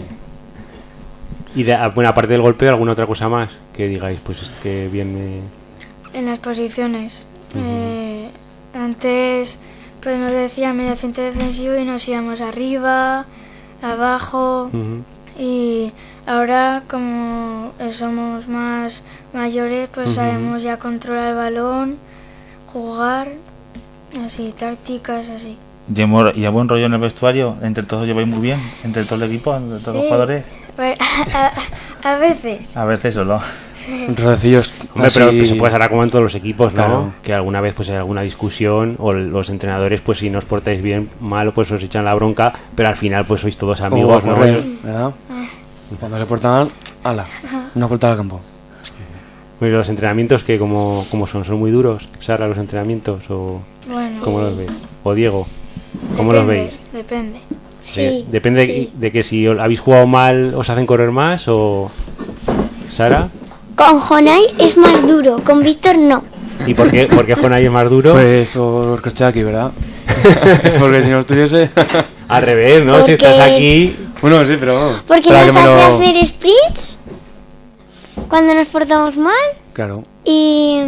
Y de, ah, bueno, aparte del golpeo, ¿alguna otra cosa más que digáis? Pues es que bien me... En las posiciones. Eh, antes pues nos decía medio centro defensivo y nos íbamos arriba, abajo y ahora como somos más mayores pues sabemos ya controlar el balón, jugar, así, tácticas así. ¿Y mo- ¿Y hay buen rollo en el vestuario? ¿Entre todos lleváis muy bien? ¿Entre todo el equipo? ¿Entre todos los jugadores? Bueno, a, a veces. A veces solo. sí. Rodecillos. Hombre, así- pero que se puede hará como en todos los equipos, ¿no? Claro. Que alguna vez pues hay alguna discusión o los entrenadores pues si no os portáis bien mal pues os echan la bronca, pero al final pues sois todos amigos, a ¿no? correr, Cuando se porta mal, ala, una vuelta al campo. Y los entrenamientos que como, como son, son muy duros, Sara, los entrenamientos o Bueno, cómo los veis? O Diego, ¿cómo los veis? Depende. Sí. Eh, depende de- sí. de, que si habéis jugado mal os hacen correr más o Sara Con Jonai es más duro, con Víctor no. ¿Y por qué, por qué Jonay es más duro? Pues porque estoy aquí, ¿verdad? <laughs> porque si no estuviese. Al revés, ¿no? Si estás aquí bueno, sí, pero. vamos. Porque nos hace lo- hacer sprints cuando nos portamos mal Claro. y,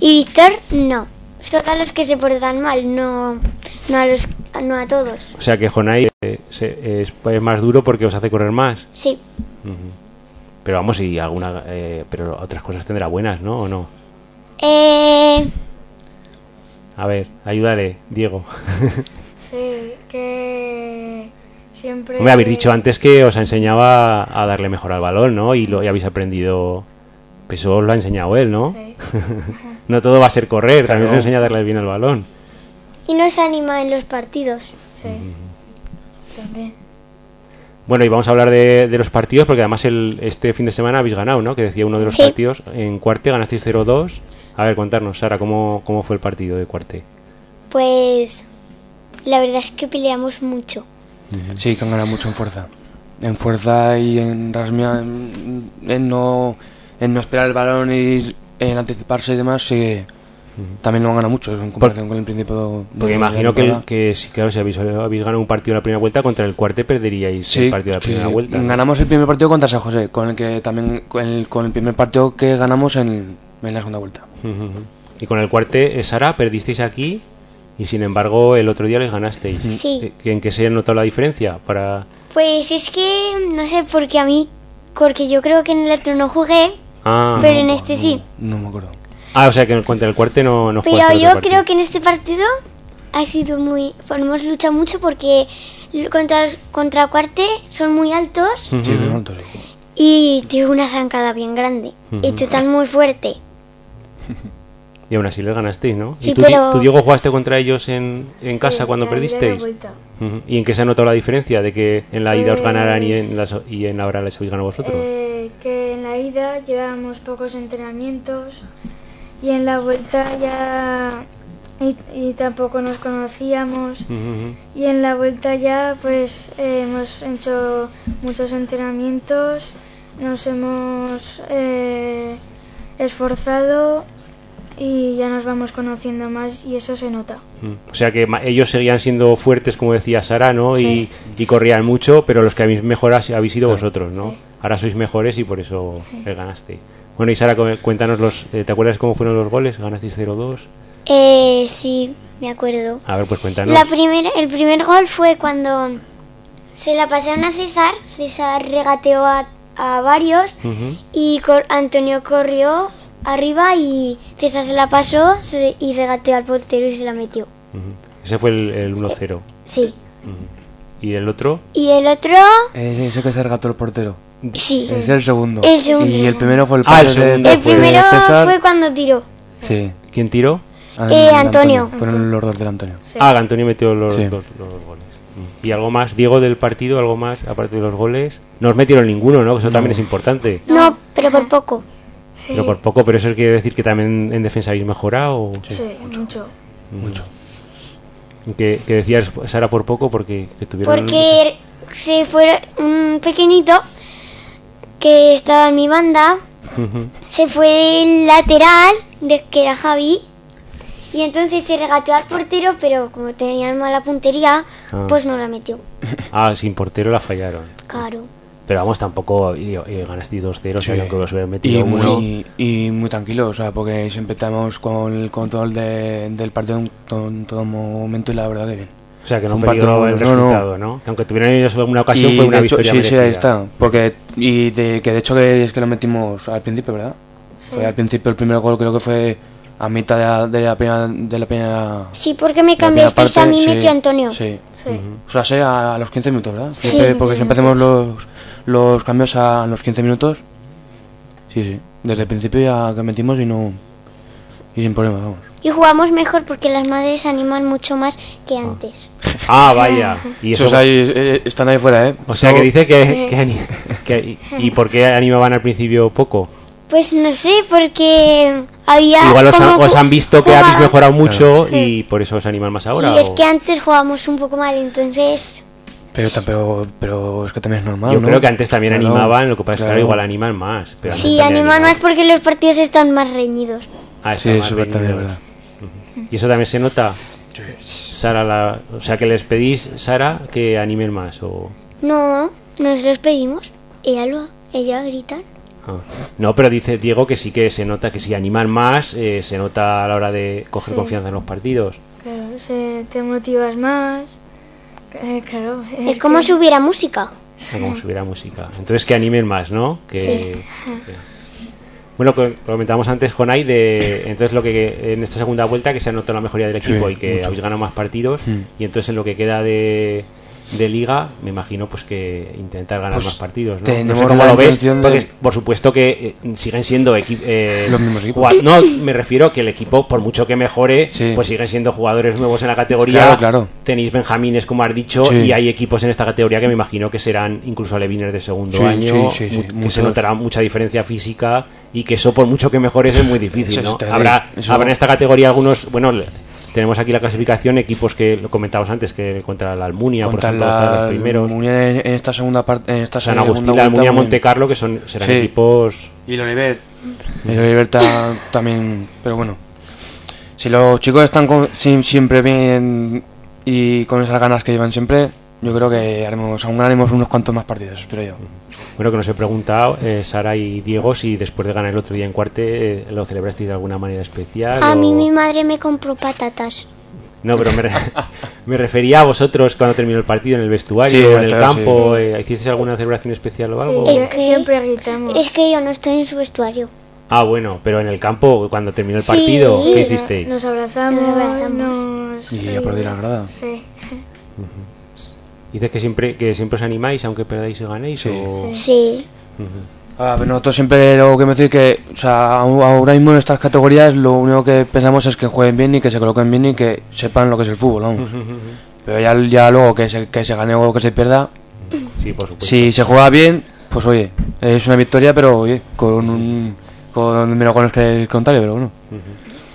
y Víctor no. Solo a los que se portan mal, no, no, a, los, no a todos. O sea que Jonay eh, se- es, es más duro porque os hace correr más. Sí. Pero vamos, y alguna. eh, pero otras cosas tendrá buenas, ¿no? ¿O no? Eh, A ver, ayúdale, Diego. <laughs> Sí, que siempre... Hombre, habéis dicho antes que os enseñaba a darle mejor al balón, ¿no? Y lo y habéis aprendido. Pues eso os lo ha enseñado él, ¿no? Sí. <laughs> no todo va a ser correr, también os enseña a darle bien al balón. y nos anima en los partidos. Sí, también. Bueno, y vamos a hablar de, de los partidos, porque además el, este fin de semana habéis ganado, ¿no? Que decía uno de los Sí. partidos. En Cuarte ganasteis 0-2. A ver, contarnos, Sara, ¿cómo, ¿cómo fue el partido de Cuarte? Pues la verdad es que peleamos mucho. Sí, que han ganado mucho en fuerza. En fuerza y en rasmia, en, en no, en no esperar el balón y en anticiparse y demás, sí también lo han ganado mucho en comparación con el principio de Porque imagino que, si, claro, si habéis, habéis ganado un partido en la primera vuelta, contra el Cuarte perderíais Sí, el partido de la sí, primera sí. vuelta. Ganamos el primer partido contra San José, con el que también con el, con el primer partido que ganamos en, en la segunda vuelta. Y con el Cuarte, Sara, perdisteis aquí y sin embargo el otro día les ganasteis. Sí. Eh, ¿En qué se ha notado la diferencia? Para... Pues es que no sé, porque a mí, porque yo creo que en el otro no jugué, Ah, pero en este sí. No me acuerdo. ah, o sea que contra el Cuarte no, no Pero yo partido. creo que en este partido ha sido muy... pues hemos luchado mucho porque contra, contra Cuarte son muy altos. Sí, lo digo. y tuve una zancada bien grande. Y Ujú. chutan muy fuerte. <laughs> Y aún así les ganasteis, ¿no? Sí, ¿Y tú, pero- tú, Diego, jugaste contra ellos en, en casa cuando la la perdisteis? vuelta. Ujú. ¿Y en qué se ha notado la diferencia de que en la ida os ganaran y en, Pues- las, y en ahora les habéis ganado vosotros? Eh, que en la ida llevábamos pocos entrenamientos y en la vuelta ya y, y tampoco nos conocíamos y en la vuelta ya pues eh, hemos hecho muchos entrenamientos, nos hemos eh, esforzado y ya nos vamos conociendo más y eso se nota. Mm. O sea que ellos seguían siendo fuertes, como decía Sara, ¿no? Sí. Y, y corrían mucho, pero los que habéis mejorado habéis sido vosotros, ¿no? Sí. Ahora sois mejores y por eso les ganasteis. Bueno, y Sara, cu- cuéntanos los... eh, ¿Te acuerdas cómo fueron los goles? ¿Ganasteis 0-2? Eh, sí, me acuerdo. A ver, pues cuéntanos. La primera, el primer gol fue cuando se la pasaron a César. César regateó a, a varios Ujú. y cor- Antonio corrió arriba y César se la pasó se- y regateó al portero y se la metió. Ese fue el, el 1-0. Sí. ¿Y el otro? Y el otro, Eh, ese que se regató el portero. sí. Es el segundo. El segundo. Y el primero fue el Ah, el segundo primero César. fue cuando tiró. Sí. ¿Quién tiró? Ah, Eh, Antonio. Fueron los dos del Antonio. Sí. Ah, Antonio metió los, Sí. dos, los dos goles. Mm. ¿Y algo más, Diego, del partido? ¿Algo más, aparte de los goles? No os metieron ninguno, ¿no? Eso también es importante. No, pero por poco. Sí, Pero por poco, pero eso quiere decir que también en defensa habéis mejorado. ¿o? sí, mucho. Mucho. Que, que decías, Sara, por poco, porque que tuvieron... Porque se fue un pequeñito que estaba en mi banda, se fue del lateral, de que era Javi, y entonces se regateó al portero, pero como tenían mala puntería, Ah. pues no la metió. Ah, sin portero la fallaron. Claro. Pero vamos, tampoco y, y ganasteis 2-0, o sea, Sí. aunque os hubieran metido Y uno... muy, y muy tranquilo, o sea, porque siempre estamos con el control de- del partido en todo, en todo momento y la verdad que bien. O sea, que no perdido el bueno. No, no. resultado, ¿no? Que aunque tuvieran ellos alguna ocasión, Y fue una hecho, victoria sí, sí, merecida. ahí está. Porque, y de, que de hecho que es que lo metimos al principio, ¿verdad? Fue al principio el primer gol, creo que fue a mitad de la, de la primera... De la primera Sí, porque me cambiasteis a mí, sí, metió Antonio. Sí. Sí. O sea, sé a, a los 15 minutos, ¿verdad? Sí, Siempre- 15 porque siempre hacemos los, los cambios a los 15 minutos. Sí, sí. Desde el principio ya que metimos y no... Y sin problema, vamos. Y jugamos mejor porque las madres animan mucho más que antes. Ah, vaya. Y eso, Esos ahí, eh, están ahí fuera, ¿eh? o sea, que dice que... Sí. que ani- <laughs> que- ¿Y por qué animaban al principio poco? Pues no sé, porque había... Igual os han, os han visto que jugaban- habéis mejorado mucho y por eso os animan más ahora. Sí, es o- que antes jugábamos un poco mal, entonces... Pero, pero, pero es que también es normal, Yo ¿no? creo que antes también Claro, animaban, lo que pasa es que ahora igual animan más. Pero Sí, animan más porque los partidos están más reñidos. Ah, Sí, eso es verdad, también es reñidos. verdad. ¿Y eso también se nota? Sara, la, o sea, que les pedís, Sara, que animen más. O... No, nos los pedimos. Ella lo, ella gritan. Ah. No, pero dice Diego que sí que se nota que si animan más, eh, se nota a la hora de coger Sí. confianza en los partidos. Claro, se, te motivas más. Eh, claro. Es como que- si hubiera música. Ah, como si hubiera música. Entonces que animen más, ¿no? Que, Sí. que- Bueno, co- comentábamos antes, Jonay, de entonces lo que en esta segunda vuelta que se ha notado la mejoría del Sí, equipo y que mucho. habéis ganado más partidos Mm. y entonces en lo que queda de, de liga, me imagino pues que intentar ganar Pues más partidos, ¿no? tenemos no sé cómo lo ves, de- porque por supuesto que eh, siguen siendo eh, Los mismos equipos. No, me refiero que el equipo, por mucho que mejore, Sí. pues siguen siendo jugadores nuevos en la categoría. Claro, claro. Tenéis benjamines, como has dicho, Sí. y hay equipos en esta categoría que me imagino que serán incluso alevines de segundo Sí, año, sí, sí, sí, mu- que muchos. se notará mucha diferencia física y que eso por mucho que mejores es muy <laughs> difícil, ¿no? Habrá, habrá en esta categoría algunos, bueno, tenemos aquí la clasificación, equipos que lo comentábamos antes, que contra la Almunia, Contra por ejemplo, están la los primeros, Almunia en, esta segunda parte, en esta San segunda Agustín, la vuelta Almunia. Monte Carlo, que son serán Sí. equipos... Y el Oliver. El Oliver ta- también. Pero bueno. Si los chicos están con- siempre bien y con esas ganas que llevan siempre, yo creo que haremos, aún ganaremos unos cuantos más partidos, espero yo. Bueno, que nos he preguntado, eh, Sara y Diego, si después de ganar el otro día en cuarte eh, lo celebrasteis de alguna manera especial. A o- mí mi madre me compró patatas. No, pero me, re- <laughs> me refería a vosotros cuando terminó el partido, en el vestuario, Sí, en el claro, campo. eh, ¿Hicisteis alguna celebración especial o algo? Sí, Es que- siempre gritamos. Es que yo no estoy en su vestuario. Ah, bueno, pero en el campo, cuando terminó el partido, sí, ¿qué hicisteis? Nos abrazamos, Nos abrazamos. nos... Y la grada. Sí. Dices que siempre, que siempre os animáis, aunque perdáis y ganéis. Sí. o- Sí. Sí. A ver, nosotros siempre lo que me decís que, o sea, ahora mismo en estas categorías lo único que pensamos es que jueguen bien y que se coloquen bien y que sepan lo que es el fútbol, vamos. Pero ya, ya luego que se, que se gane o que se pierda, Sí, por supuesto. si se juega bien, pues oye, es una victoria, pero oye, con un con menos goles que el contrario, pero bueno.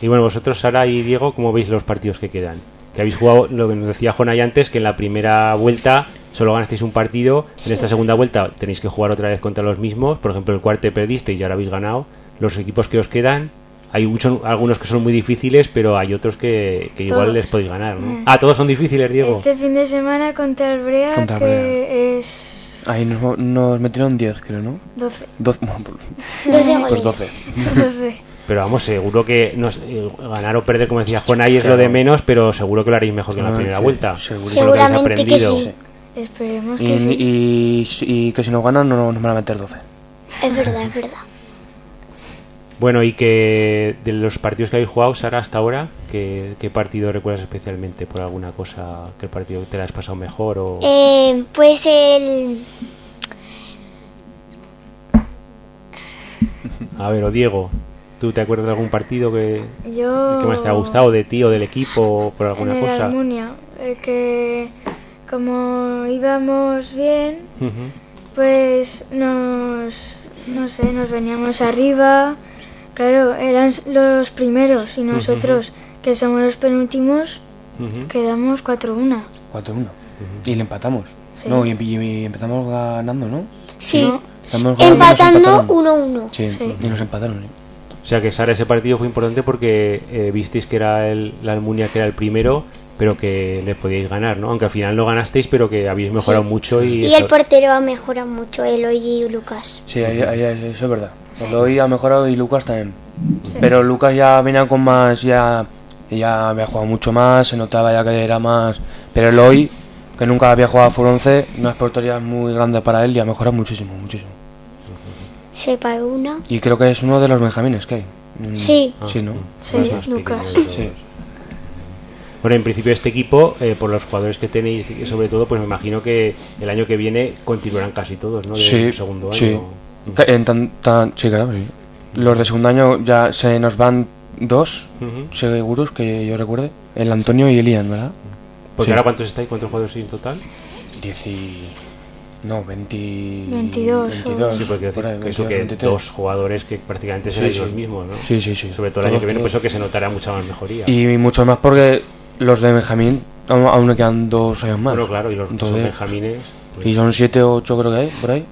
Y bueno, vosotros, Sara y Diego, ¿cómo veis los partidos que quedan? Que habéis jugado, lo que nos decía Jonay antes, que en la primera vuelta solo ganasteis un partido, en esta segunda vuelta tenéis que jugar otra vez contra los mismos, por ejemplo, el cuarto perdisteis y ahora habéis ganado. Los equipos que os quedan, hay muchos, algunos que son muy difíciles, pero hay otros que, que igual les podéis ganar, ¿no? Mm. Ah, todos son difíciles, Diego. Este fin de semana contra el Brea, Contra que es Ahí nos, nos metieron 10, creo, ¿no 12. 12, <laughs> bueno, pues- 12 pues goles. 12. 12. <laughs> Pero vamos, seguro que nos, eh, ganar o perder, como decía Jonay, es Claro. lo de menos, pero seguro que lo haréis mejor que en la Ah, primera sí, vuelta. que habéis Seguramente que aprendido. sí. Esperemos Y, que sí. y, y que si nos ganan no nos van a meter 12. Es verdad, es verdad. Bueno, y que de los partidos que habéis jugado, Sara, hasta ahora, ¿qué, qué partido recuerdas especialmente por alguna cosa que el partido te la has pasado mejor? O... Eh, pues el... A ver, o Diego, ¿tú te acuerdas de algún partido que, Yo que más te ha gustado de ti o del equipo o por en alguna el cosa? Almunia, eh, que como íbamos bien, Ujú. pues nos, no sé, nos veníamos arriba. Claro, eran los primeros y nosotros, que somos los penúltimos, Ujú. quedamos 4-1. 4-1. Y le empatamos. Sí. No, y, y- y empezamos ganando, ¿no? Sí. No, ganando Empatando empataron. 1-1. Sí, Sí. y nos empataron. ¿eh? O sea que Sara, ese partido fue importante porque eh, visteis que era el, la Almunia que era el primero, pero que le podíais ganar, ¿no? Aunque al final no ganasteis, pero que habéis mejorado Sí. mucho y, Y eso- el portero ha mejorado mucho, Eloy y Lucas. Sí, ahí- ahí- eso es verdad. Eloy ha mejorado y Lucas también. Pero Lucas ya venía con más, ya, ya había jugado mucho más, se notaba ya que era más. Pero Eloy, que nunca había jugado a Fútbol 11, una oportunidad muy grande para él y ha mejorado muchísimo, muchísimo. Se paró una. Y creo que es uno de los benjamines que hay. Mm, Sí. Sí, ¿no? Sí, Lucas. Sí. Bueno, en principio este equipo, eh, por los jugadores que tenéis, y sobre todo, pues me imagino que el año que viene continuarán casi todos, ¿no? Sí, segundo año. sí. Ca- En tan, tan- sí, claro, sí. Los de segundo año ya se nos van dos, Ujú. seguros que yo recuerde. El Antonio y Elian, ¿verdad? Porque Sí. ahora cuántos estáis, cuántos jugadores hay en total? Diez y... No, 20... 22 o- 22, Sí, porque por ahí, que eso 22, que 23. dos jugadores que prácticamente Sí, seréis sí. los mismos, ¿no? Sí, sí, sí. Sobre todo el año Todos que viene, pues todos. eso que se notará mucha más mejoría. Y mucho más porque los de Benjamín aún, me quedan dos años más. bueno, claro, y los que son Entonces, benjamines. pues- Y son siete o ocho creo que hay, por ahí.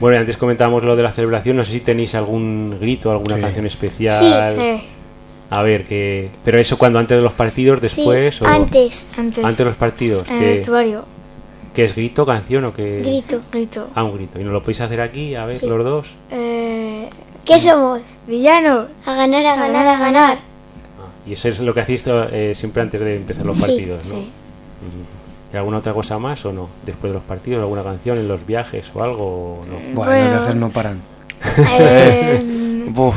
Bueno, y antes comentábamos lo de la celebración. No sé si tenéis algún grito, alguna Sí. canción especial. Sí, A ver, que. Pero eso cuando antes de los partidos, después. sí, o... antes. antes. Antes de los partidos. en el que, vestuario. Que es grito, canción o que. Grito. Grito. Ah, un grito. ¿Y nos lo podéis hacer aquí? A ver, Sí. los dos. Eh, ¿Qué somos? villano. A ganar, a ganar, a ganar. Y eso es lo que hacéis eh, siempre antes de empezar los Sí, partidos, ¿no? Sí. ¿Y alguna otra cosa más o no? Después de los partidos, alguna canción en los viajes o algo o no? Bueno, Bueno. los viajes no paran. <laughs> Eh, <laughs> Buf,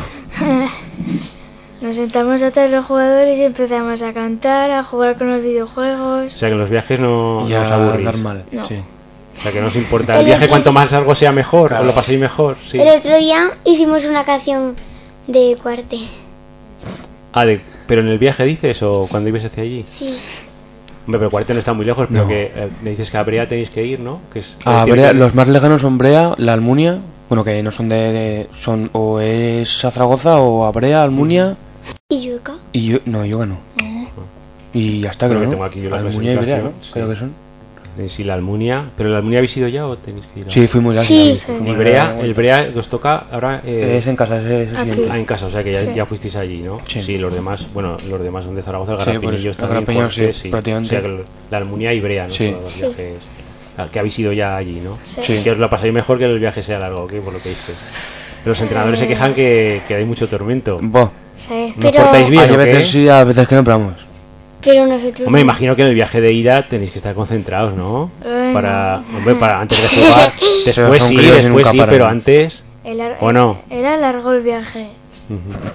nos sentamos atrás los jugadores y empezamos a cantar, a jugar con los O videojuegos. sea que en los viajes no, no ya os aburrís. normal. No. Sí. O sea que no os importa. El El viaje cuanto más largo sea mejor, o lo paséis mejor. Sí. El otro día hicimos una canción de cuarte. Ah, de- pero en el viaje dices o cuando ibas hacia allí. Sí. Hombre, pero Cuarte no está muy lejos, pero No. que eh, me dices que a Brea tenéis que ir, ¿no? Que es, A Brea- los más lejanos son Brea, la Almunia, bueno que no son de, de- son o es a Zaragoza o a Brea, Almunia ¿Y Yuca? y yo no yo no. Y ya está Bueno, creo, que ¿no? tengo aquí yo la Almunia y Brea, ¿no? sí. Creo que son. Sí, la Almunia. ¿Pero la Almunia habéis ido ya o tenéis que ir? a- Sí, fui muy largo. Sí. Sí. fui Y muy Brea, largo. el Brea que os toca ahora. eh, es en casa, es, es el. Ah, en casa, o sea que ya, Sí. ya fuisteis allí, ¿no? Sí. los demás, bueno, los demás son de Zaragoza, el Sí, Garrapinillos pues, el también. Cuarte, sí, prácticamente. O sea que el- la Almunia y Brea, ¿no? Sí. Son los Sí. viajes ah, que habéis ido ya allí, ¿no? Sí. Sí. Que os lo pasáis mejor que el viaje sea largo, ¿ok? Por lo que dices. Los entrenadores se quejan que, que hay mucho tormento. ¿No Pero- portáis bien Hay qué? veces sí, a veces que no, pero vamos. Pero nosotros. Hombre, no. imagino que en el viaje de ida tenéis que estar concentrados, ¿no? Bueno. Para, hombre, para <laughs> antes de jugar. Después sí, después sí, paran. pero antes. Ar- ¿O no? Era largo el viaje.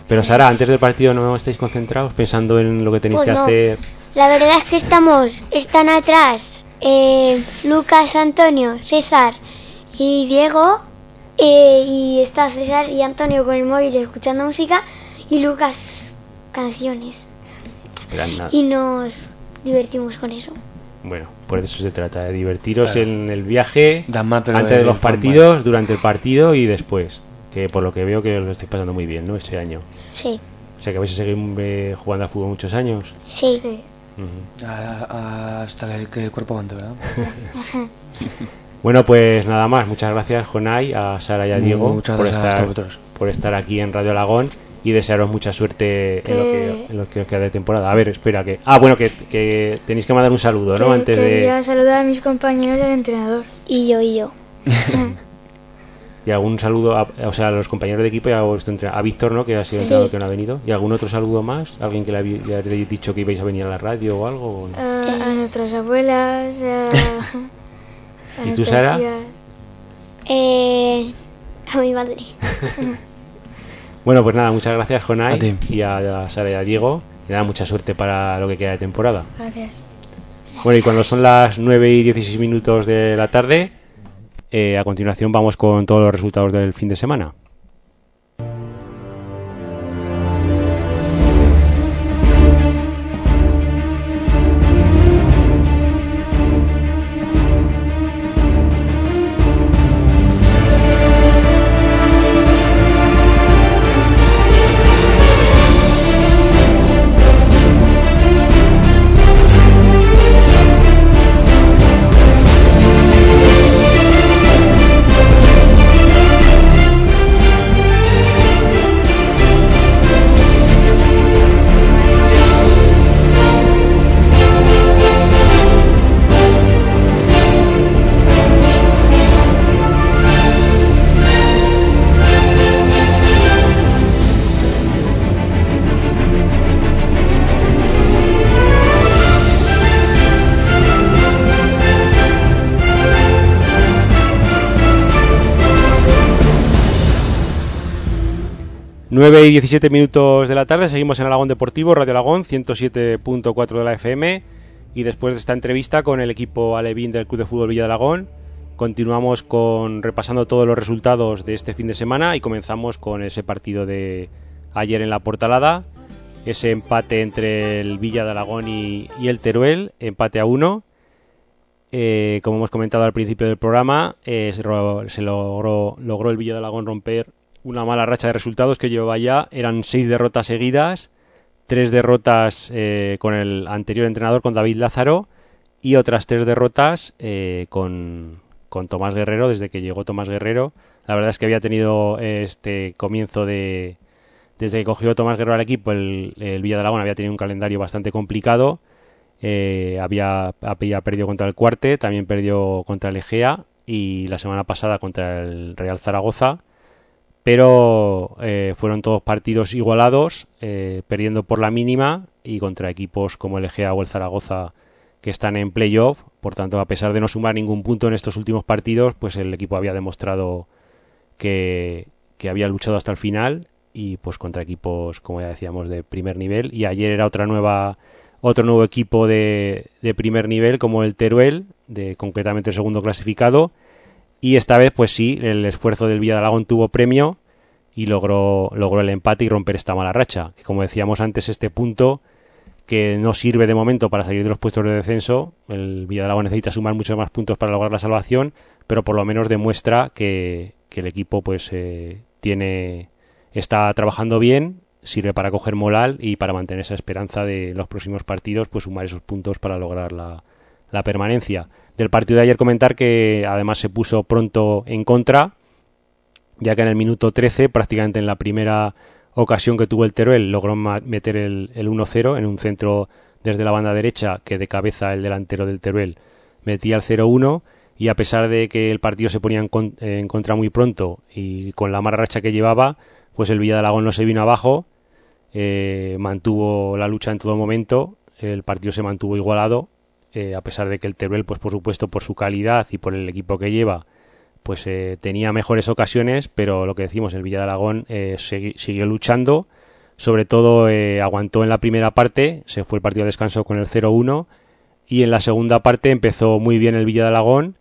Pero Sara, antes del partido no estáis concentrados pensando en lo que tenéis Pues que no. hacer. La verdad es que estamos, están atrás eh, Lucas, Antonio, César y Diego, eh, y está César y Antonio con el móvil escuchando música, y Lucas canciones. Y nos divertimos con eso. Bueno, por eso se trata, de divertiros Claro. en el viaje, antes de los partidos, durante el partido y después. Que por lo que veo que lo estáis pasando muy bien, ¿no? Este año. Sí, O sea que vais a seguir eh, jugando al fútbol muchos años. sí. A- a- hasta el- que el cuerpo aguante, ¿verdad? <laughs> Bueno, pues nada más. Muchas gracias, Jonay, a Sara y a Diego Muchas por gracias a estar, vosotros. por estar aquí en Radio Alagón y desearos mucha suerte en, lo que, Que- en lo que os queda de temporada. A ver, espera que... Ah, bueno, que, que tenéis que mandar un saludo, ¿no? Que- Antes quería de... saludar a mis compañeros y al entrenador. Y yo, y yo. <laughs> Y algún saludo, a, o sea, a los compañeros de equipo y a, vuestro a Víctor, ¿no? Que ha sido el Sí. entrenador que no ha venido. ¿Y algún otro saludo más? ¿Alguien que le, habéis dicho que ibais a venir a la radio o algo? o no? A, a nuestras abuelas, a, <laughs> a ¿Y tú, Sara? tías. Eh, a mi madre. <laughs> Bueno, pues nada, muchas gracias, A ti. y a, a Sara y a Diego. Y nada, mucha suerte para lo que queda de temporada. Gracias. Bueno, y cuando son las 9 y 16 minutos de la tarde, eh, a continuación vamos con todos los resultados del fin de semana. Nueve y 17 minutos de la tarde, seguimos en Alagón Deportivo, Radio Alagón, 107.4 de la FM. Y después de esta entrevista con el equipo alevín del Club de Fútbol Villa de Alagón, continuamos con repasando todos los resultados de este fin de semana y comenzamos con ese partido de ayer en la Portalada, ese empate entre el Villa de Alagón y, el Teruel, empate a uno. Eh, como hemos comentado al principio del programa, eh, se logró, logró el Villa de Alagón romper una mala racha de resultados que llevaba ya. Eran seis derrotas seguidas, tres derrotas eh, con el anterior entrenador, con David Lázaro, y otras tres derrotas eh, con, con Tomás Guerrero, desde que llegó Tomás Guerrero. La verdad es que había tenido eh, este comienzo de... Desde que cogió Tomás Guerrero al equipo, el, el Villa de había tenido un calendario bastante complicado. Eh, había, había perdido contra el Cuarte, también perdió contra el Egea y la semana pasada contra el Real Zaragoza. Pero eh, fueron todos partidos igualados, eh, perdiendo por la mínima y contra equipos como el Egea o el Zaragoza que están en playoff. Por tanto, a pesar de no sumar ningún punto en estos últimos partidos, pues el equipo había demostrado que, que había luchado hasta el final y pues contra equipos, como ya decíamos, de primer nivel. Y ayer era otra nueva otro nuevo equipo de, de primer nivel como el Teruel, de concretamente el segundo clasificado. Y esta vez, pues sí, el esfuerzo del Villa de Alagón tuvo premio y logró, logró el empate y romper esta mala racha. Que como decíamos antes, este punto que no sirve de momento para salir de los puestos de descenso. El Villa de Alagón necesita sumar muchos más puntos para lograr la salvación, pero por lo menos demuestra que, que el equipo pues eh, tiene está trabajando bien, sirve para coger moral y para mantener esa esperanza de los próximos partidos, pues sumar esos puntos para lograr la, la permanencia. Del partido de ayer comentar que además se puso pronto en contra, ya que en el minuto 13, prácticamente en la primera ocasión que tuvo el Teruel, logró meter el, el 1-0 en un centro desde la banda derecha que de cabeza el delantero del Teruel metía el 0-1 y a pesar de que el partido se ponía en, con- en contra muy pronto y con la mala racha que llevaba, pues el Villa de Alagón no se vino abajo, eh, mantuvo la lucha en todo momento, el partido se mantuvo igualado, eh, a pesar de que el Teruel, pues por supuesto por su calidad y por el equipo que lleva, pues eh, tenía mejores ocasiones, pero lo que decimos, el Villa de Alagón eh, siguió luchando, sobre todo aguantó en la primera parte, se fue el partido a descanso con el 0-1 y en la segunda parte empezó muy bien el Villa de Alagón,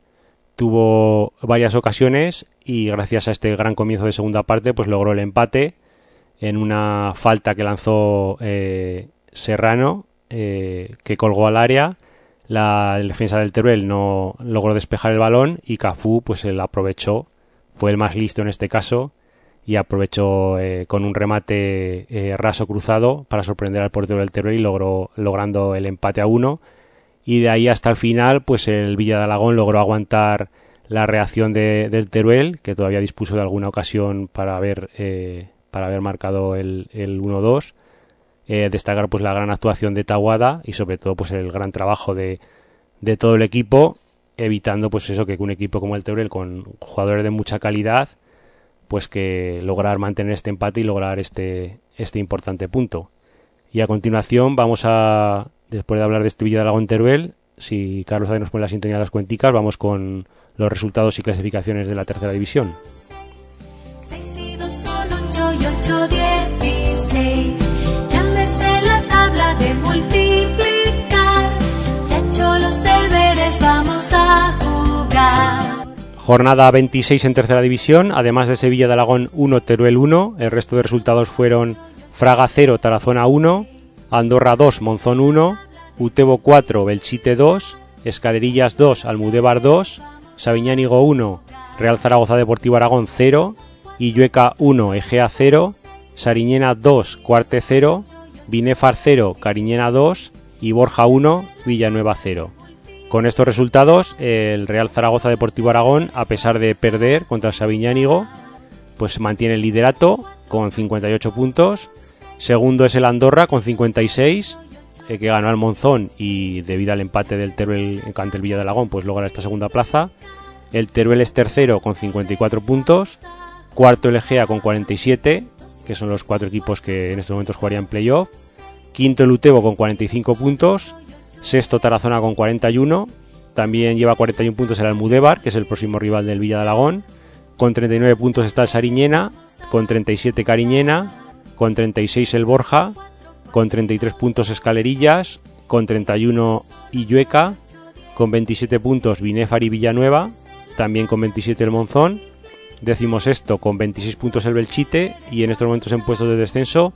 tuvo varias ocasiones y gracias a este gran comienzo de segunda parte pues logró el empate en una falta que lanzó Serrano que colgó al área la defensa del Teruel no logró despejar el balón y Cafú pues el aprovechó. Fue el más listo en este caso y aprovechó eh, con un remate eh, raso cruzado para sorprender al portero del Teruel y logró logrando el empate a uno. Y de ahí hasta el final pues el Villa de Alagón logró aguantar la reacción de- del Teruel que todavía dispuso de alguna ocasión para haber eh, para haber marcado el, el 1-2 eh, destacar pues la gran actuación de Tawada y sobre todo pues el gran trabajo de, de todo el equipo, evitando pues eso que un equipo como el Teruel con jugadores de mucha calidad pues que lograr mantener este empate y lograr este, este importante punto. Y a continuación vamos a, después de hablar de este Dragón Teruel, si Carlos nos pone la sintonía de las cuenticas, vamos con los resultados y clasificaciones de la tercera división. 6 y 2 son 8 y 8, 10 y 6 de multiplicar. Ya hecho los deberes, vamos a jugar. Jornada 26 en tercera división, además de Sevilla de Aragón 1, Teruel 1. El resto de resultados fueron Fraga 0, Tarazona 1, Andorra 2, Monzón 1, Utebo 4, Belchite 2, Escalerillas 2, Almudébar 2, Sabiñánigo 1, Real Zaragoza Deportivo Aragón 0, Illueca 1, Egea 0, Sariñena 2, Cuarte 0, Binefar 0, Cariñena 2 y Borja 1, Villanueva 0. Con estos resultados, el Real Zaragoza Deportivo Aragón, a pesar de perder contra Sabiñánigo, pues mantiene el liderato con 58 puntos. Segundo es el Andorra con 56, eh, que ganó al Monzón y debido al empate del Teruel ante el Villa de Aragón, pues logra esta segunda plaza. El Teruel es tercero con 54 puntos. Cuarto el Egea con 47, que son los cuatro equipos que en estos momentos jugarían playoff. Quinto el Utebo con 45 puntos. Sexto Tarazona con 41. También lleva 41 puntos el Almudévar, que es el próximo rival del Villa de Alagón. Con 39 puntos está el Sariñena. Con 37 Cariñena. Con 36 el Borja. Con 33 puntos Escalerillas. Con 31 Illueca. Con 27 puntos Binefar y Villanueva. También con 27 el Monzón. Décimo sexto con 26 puntos el Belchite. Y en estos momentos en puestos de descenso.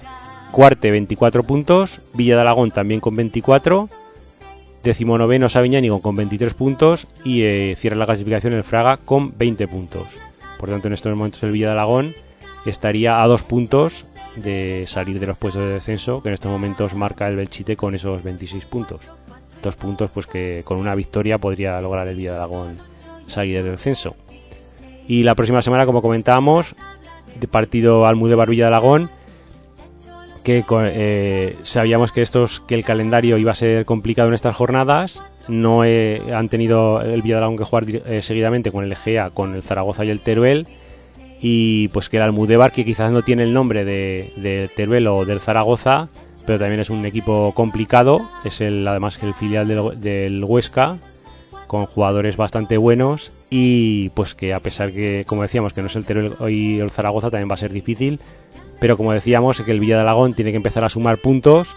Cuarte 24 puntos. Villa de Alagón también con 24. Decimonoveno Sabiñánigo con 23 puntos y eh, cierra la clasificación el Fraga con 20 puntos. Por tanto, en estos momentos el Villa de Alagón estaría a dos puntos de salir de los puestos de descenso, que en estos momentos marca el Belchite con esos 26 puntos. Dos puntos pues que con una victoria podría lograr el Villa de Alagón salir del descenso. Y la próxima semana, como comentábamos, de partido Almudévar Villa de que eh, sabíamos que estos que el calendario iba a ser complicado en estas jornadas. No eh, han tenido el Villa que jugar eh, seguidamente con el Egea, con el Zaragoza y el Teruel. Y pues que el Almudévar que quizás no tiene el nombre de, Teruel o del Zaragoza pero también es un equipo complicado. Es el además que el filial del Huesca con jugadores bastante buenos y pues que a pesar que como decíamos que no es el Teruel y el Zaragoza también va a ser difícil. Pero como decíamos que el Villa de Alagón tiene que empezar a sumar puntos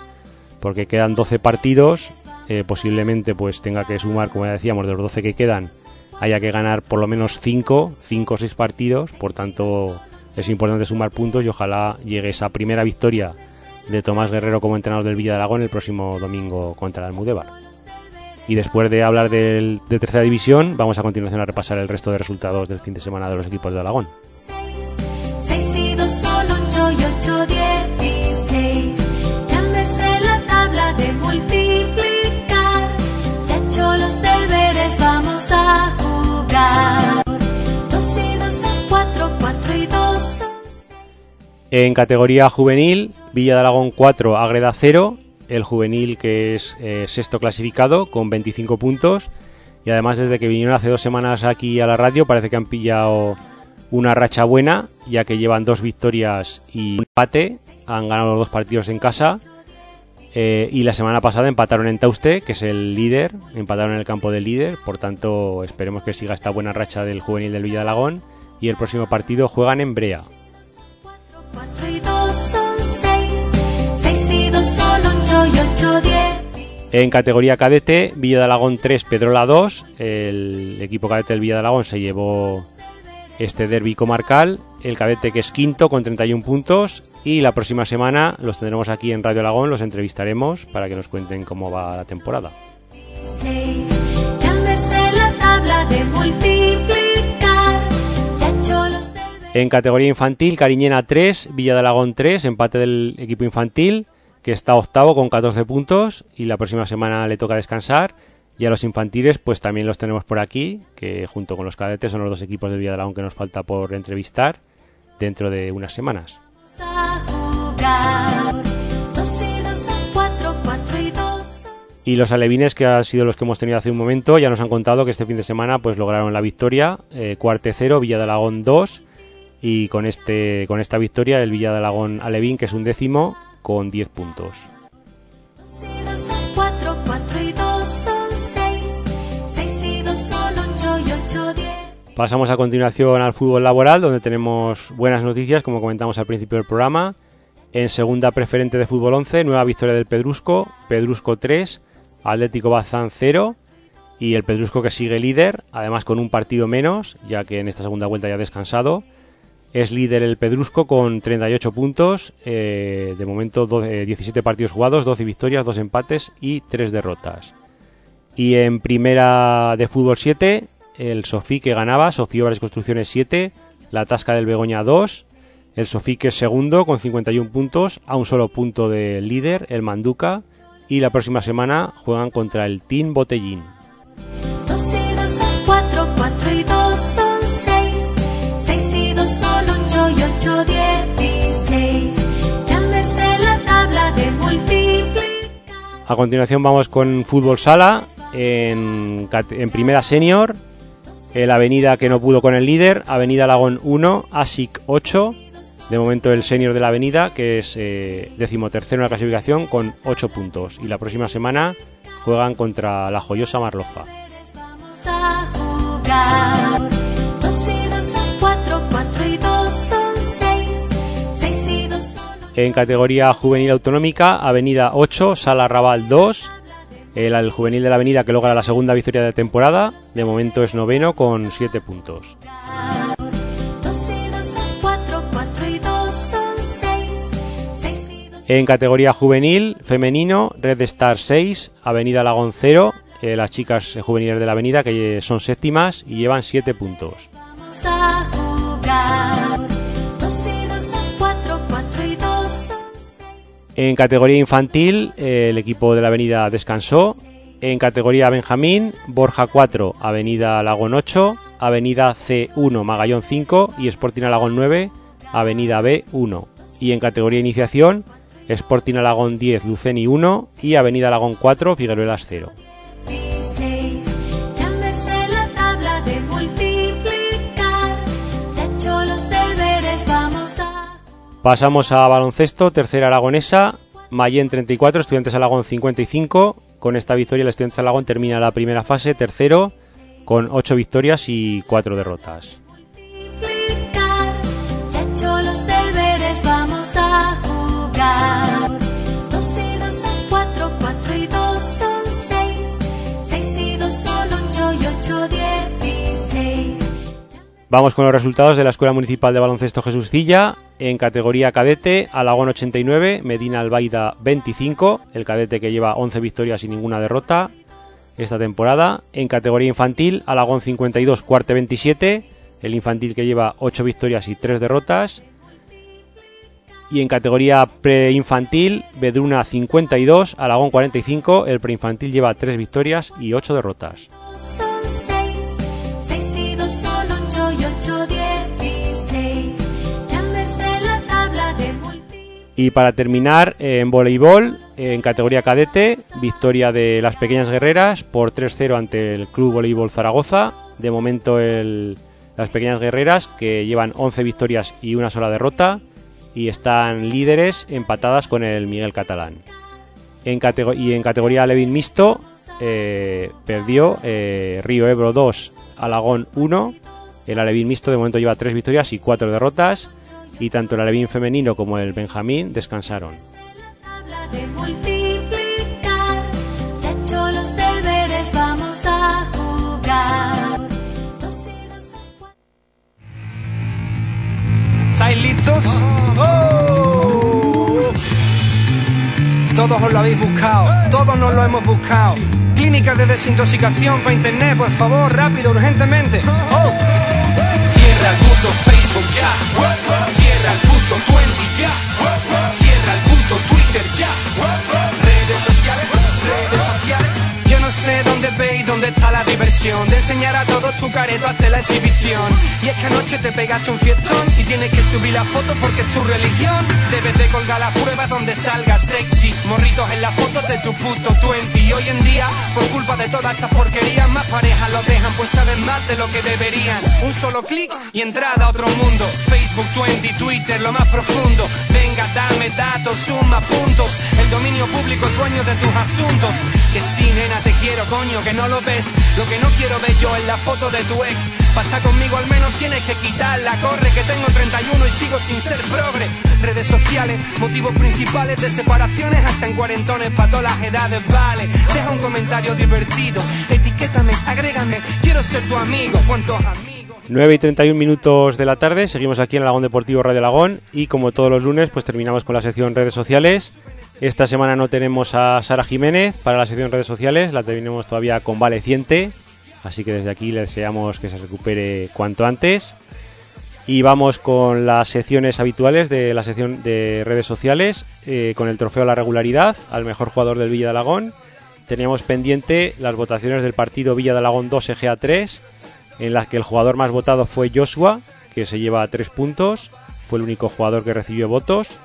porque quedan 12 partidos. Eh, posiblemente pues tenga que sumar como ya decíamos de los 12 que quedan haya que ganar por lo menos 5 5 o 6 partidos. Por tanto es importante sumar puntos y ojalá llegue esa primera victoria de Tomás Guerrero como entrenador del Villa de Alagón el próximo domingo contra el Almudévar y después de hablar del- de tercera división vamos a continuación a repasar el resto de resultados del fin de semana de los equipos de Alagón 6 y 2 son 8 y 8 16. Llámese la tabla de multiplicar. Ya hecho los deberes, vamos a jugar. 2 y 2 son 4, 4 y 2 son En categoría juvenil, Villa de Alagón 4, Ágreda 0. El juvenil que es eh, sexto clasificado con 25 puntos. Y además desde que vinieron hace dos semanas aquí a la radio parece que han pillado una racha buena, ya que llevan dos victorias y un empate. Han ganado los dos partidos en casa. Eh, y la semana pasada empataron en Tauste, que es el líder. Empataron en el campo del líder. Por tanto, esperemos que siga esta buena racha del juvenil del Villa de Alagón. Y el próximo partido juegan en Brea. 4 y 2 son 6. 6 y 2 son 8 y 8 10. En categoría cadete, Villa de Alagón 3, Pedrola 2. El equipo cadete del Villa de Alagón se llevó este derby comarcal. El cadete que es quinto con 31 puntos. Y la próxima semana los tendremos aquí en Radio Alagón, los entrevistaremos para que nos cuenten cómo va la temporada. Seis. Ya me sé la tabla de multiplicar. Ya he hecho los deberes. En categoría infantil, Cariñena 3, Villa de Alagón 3, empate del equipo infantil, que está octavo con 14 puntos y la próxima semana le toca descansar. Y a los infantiles, pues también los tenemos por aquí, que junto con los cadetes son los dos equipos del Villa de Alagón que nos falta por entrevistar dentro de unas semanas. y los alevines, que han sido los que hemos tenido hace un momento, ya nos han contado que este fin de semana pues lograron la victoria, eh, cuarte cero, Villa de Alagón 2, y con, este, con esta victoria el Villa de Alagón Alevín, que es un décimo, con 10 puntos. Pasamos a continuación al fútbol laboral, donde tenemos buenas noticias, como comentamos al principio del programa. En segunda preferente de fútbol 11, nueva victoria del Pedrusco, Pedrusco 3, Atlético Bazán 0, y el Pedrusco que sigue líder, además con un partido menos, ya que en esta segunda vuelta ya ha descansado. Es líder el Pedrusco con 38 puntos, eh, de momento do- eh, 17 partidos jugados, 12 victorias, 2 empates y 3 derrotas. Y en primera de fútbol 7, el Sofí que ganaba, Sofí Obras Construcciones 7, la Tasca del Begoña 2, el Sofí que es segundo con 51 puntos, a un solo punto del líder, el Manduca, y la próxima semana juegan contra el Team Botellín. 5, solo 8 y 8, 16. Llámese la tabla de multiplicar. A continuación vamos con Fútbol Sala en, en Primera Senior. La avenida que no pudo con el líder, Avenida Lagón 1, ASIC 8. De momento el senior de la avenida, que es eh, decimotercero en la clasificación, con 8 puntos. Y la próxima semana juegan contra la joyosa Marloja. Vamos a jugar. Dos y dos En categoría juvenil autonómica, Avenida 8, Sala Raval 2. El, el juvenil de la Avenida que logra la segunda victoria de temporada. De momento es noveno con 7 puntos. En categoría juvenil, femenino, Red Star 6, Avenida Lagón 0. eh, las chicas juveniles de la Avenida que eh, son séptimas y llevan 7 puntos. En categoría infantil, eh, el equipo de la Avenida descansó. En categoría Benjamín, Borja 4, Avenida Lagón 8, Avenida C1, Magallón 5 y Sporting Alagón 9, Avenida B 1. Y en categoría iniciación, Sporting Alagón 10, Luceni 1 y Avenida Alagón 4, Figueruelas 0. Pasamos a baloncesto, tercera aragonesa, Mayén 34, Estudiantes Alagón 55. Con esta victoria el Estudiantes Alagón termina la primera fase, tercero, con 8 victorias y 4 derrotas. vamos a jugar. Vamos con los resultados de la Escuela Municipal de Baloncesto Jesús Cilla. En categoría cadete, Alagón 89, Medina Albaida 25, el cadete que lleva 11 victorias y ninguna derrota esta temporada. En categoría infantil, Alagón 52, Cuarte 27, el infantil que lleva 8 victorias y 3 derrotas. Y en categoría preinfantil, Bedruna 52, Alagón 45, el preinfantil lleva 3 victorias y 8 derrotas. Son seis. Seis y dos son Y para terminar, en voleibol, en categoría cadete, victoria de las pequeñas guerreras por 3-0 ante el Club Voleibol Zaragoza. De momento, las pequeñas guerreras que llevan 11 victorias y una sola derrota y están líderes empatadas con el Miguel Catalán. En y en categoría Levin mixto, eh, perdió eh, Río Ebro 2, Alagón 1. El Alevín mixto de momento lleva 3 victorias y 4 derrotas y tanto el alevín femenino como el benjamín descansaron. ¿Estáis listos? Oh. Todos os lo habéis buscado, todos nos lo hemos buscado. Clínicas de desintoxicación para internet, por favor, rápido, urgentemente. Oh. Cierra el mundo, Facebook ya. Puto 20 ya. Diversión De enseñar a todos tu careto hacer la exhibición. Y es que anoche te pegaste un fiestón Y tienes que subir la foto porque es tu religión. Debes de colgar las pruebas donde salgas sexy Morritos en las fotos de tu puto 20 Y hoy en día, por culpa de todas estas porquerías Más parejas lo dejan pues saben más de lo que deberían. Un solo clic y entrada a otro mundo. Facebook 20, Twitter, lo más profundo. Venga, dame datos, suma puntos. El dominio público es dueño de tus asuntos. Que sí, nena, te quiero, coño, que no lo ves que no quiero ver yo es la foto de tu ex. Pasa conmigo al menos tienes que quitarla. Corre que tengo 31 y sigo sin ser progre. Redes sociales, motivos principales de separaciones Hasta en cuarentones para todas las edades, vale. Deja un comentario divertido Etiquétame, agrégame, quiero ser tu amigo. ¿Cuántos amigos? 9 y 31 minutos de la tarde, seguimos aquí en Alagón Deportivo Radio Alagón y como todos los lunes pues terminamos con la sección redes sociales. Esta semana no tenemos a Sara Jiménez para la sección redes sociales, la tenemos todavía convaleciente, así que desde aquí le deseamos que se recupere cuanto antes. Y vamos con las secciones habituales de la sección de redes sociales, eh, con el trofeo a la regularidad al mejor jugador del Villa de Alagón. Teníamos pendiente las votaciones del partido Villa de Alagón 2 EGA 3, en las que el jugador más votado fue Joshua, que se lleva 3 puntos, fue el único jugador que recibió votos.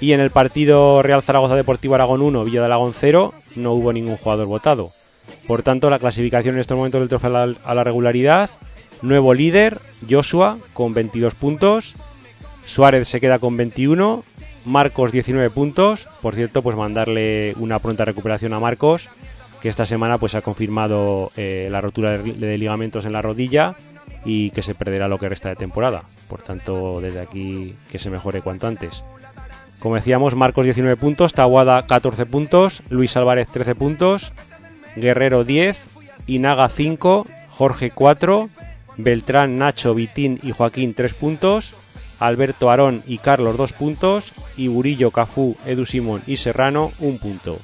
Y en el partido Real Zaragoza Deportivo Aragón 1, Villa de Alagón 0, no hubo ningún jugador votado. Por tanto, la clasificación en estos momentos del trofeo a la regularidad, nuevo líder, Joshua, con 22 puntos, Suárez se queda con 21, Marcos 19 puntos, por cierto, pues mandarle una pronta recuperación a Marcos, que esta semana pues ha confirmado eh, la rotura de, de ligamentos en la rodilla y que se perderá lo que resta de temporada. Por tanto, desde aquí que se mejore cuanto antes. Como decíamos, Marcos 19 puntos, Taguada 14 puntos, Luis Álvarez 13 puntos, Guerrero 10, Inaga 5, Jorge 4, Beltrán, Nacho, Vitín y Joaquín 3 puntos, Alberto Arón y Carlos 2 puntos, y Burillo, Cafú, Edu Simón y Serrano 1 punto.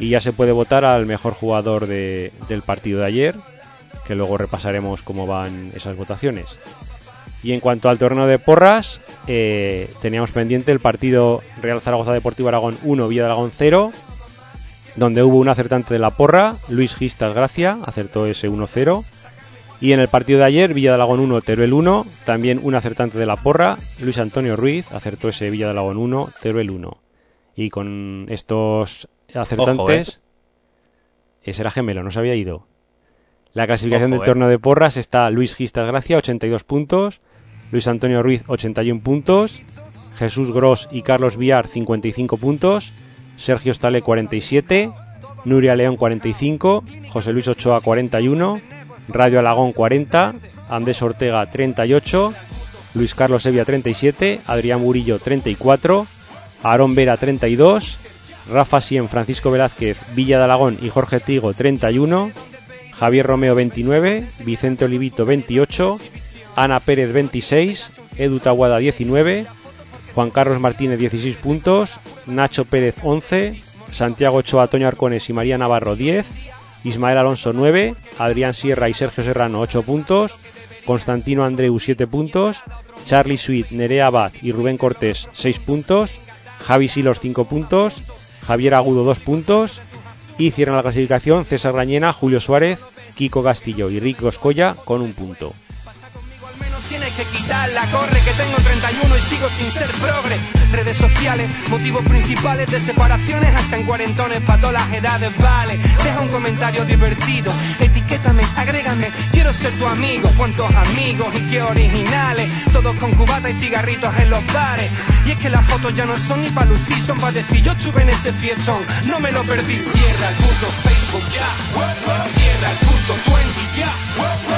Y ya se puede votar al mejor jugador de- del partido de ayer, que luego repasaremos cómo van esas votaciones. Y en cuanto al torneo de porras, eh, teníamos pendiente el partido Real Zaragoza Deportivo Aragón 1, Villa de Aragón 0, donde hubo un acertante de la porra, Luis Gistas Gracia, acertó ese 1-0. Y en el partido de ayer, Villa de Alagón 1, Teruel 1, también un acertante de la porra, Luis Antonio Ruiz, acertó ese Villa de Alagón 1, Teruel 1. Y con estos acertantes, ese era gemelo, no se había ido. La clasificación Ojo, del eh. torneo de porras está Luis Gistas Gracia, 82 puntos, Luis Antonio Ruiz, 81 puntos, Jesús Gros y Carlos Villar, 55 puntos, Sergio Stale, 47, Nuria León, 45, José Luis Ochoa, 41, Radio Alagón, 40, Andrés Ortega, 38, Luis Carlos Evia, 37, Adrián Murillo, 34, Aarón Vera, 32, Rafa Sien, Francisco Velázquez, Villa de Alagón y Jorge Trigo, 31, Javier Romeo 29, Vicente Olivito 28, Ana Pérez 26, Edu Taguada 19, Juan Carlos Martínez 16 puntos, Nacho Pérez 11, Santiago Ochoa, Toño Arcones y María Navarro 10, Ismael Alonso 9, Adrián Sierra y Sergio Serrano 8 puntos, Constantino Andreu 7 puntos, Charlie Sweet, Nerea Abad y Rubén Cortés 6 puntos, Javi Silos 5 puntos, Javier Agudo 2 puntos y cierran la clasificación César Rañena, Julio Suárez, Kiko Castillo y Rico Escolla con un punto. Tienes que quitarla, corre que tengo 31 y sigo sin ser progre. Redes sociales, motivos principales de separaciones hasta en cuarentones para todas las edades, vale. Deja un comentario divertido, etiquétame, agrégame, quiero ser tu amigo. Cuántos amigos y qué originales, todos con cubata y cigarritos en los bares. Y es que las fotos ya no son ni para lucir, son para decir yo estuve en ese fiestón, no me lo perdí. Cierra el puto Facebook ya, cierra el puto 20 ya,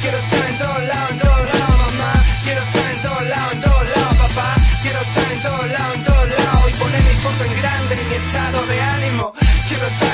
quiero estar en todos lados, en lados, mamá. Quiero estar en todos lados, en todos lados, papá. Quiero estar en todos lados, en todos lados. Y poner mi foto en grande en mi estado de ánimo. Quiero estar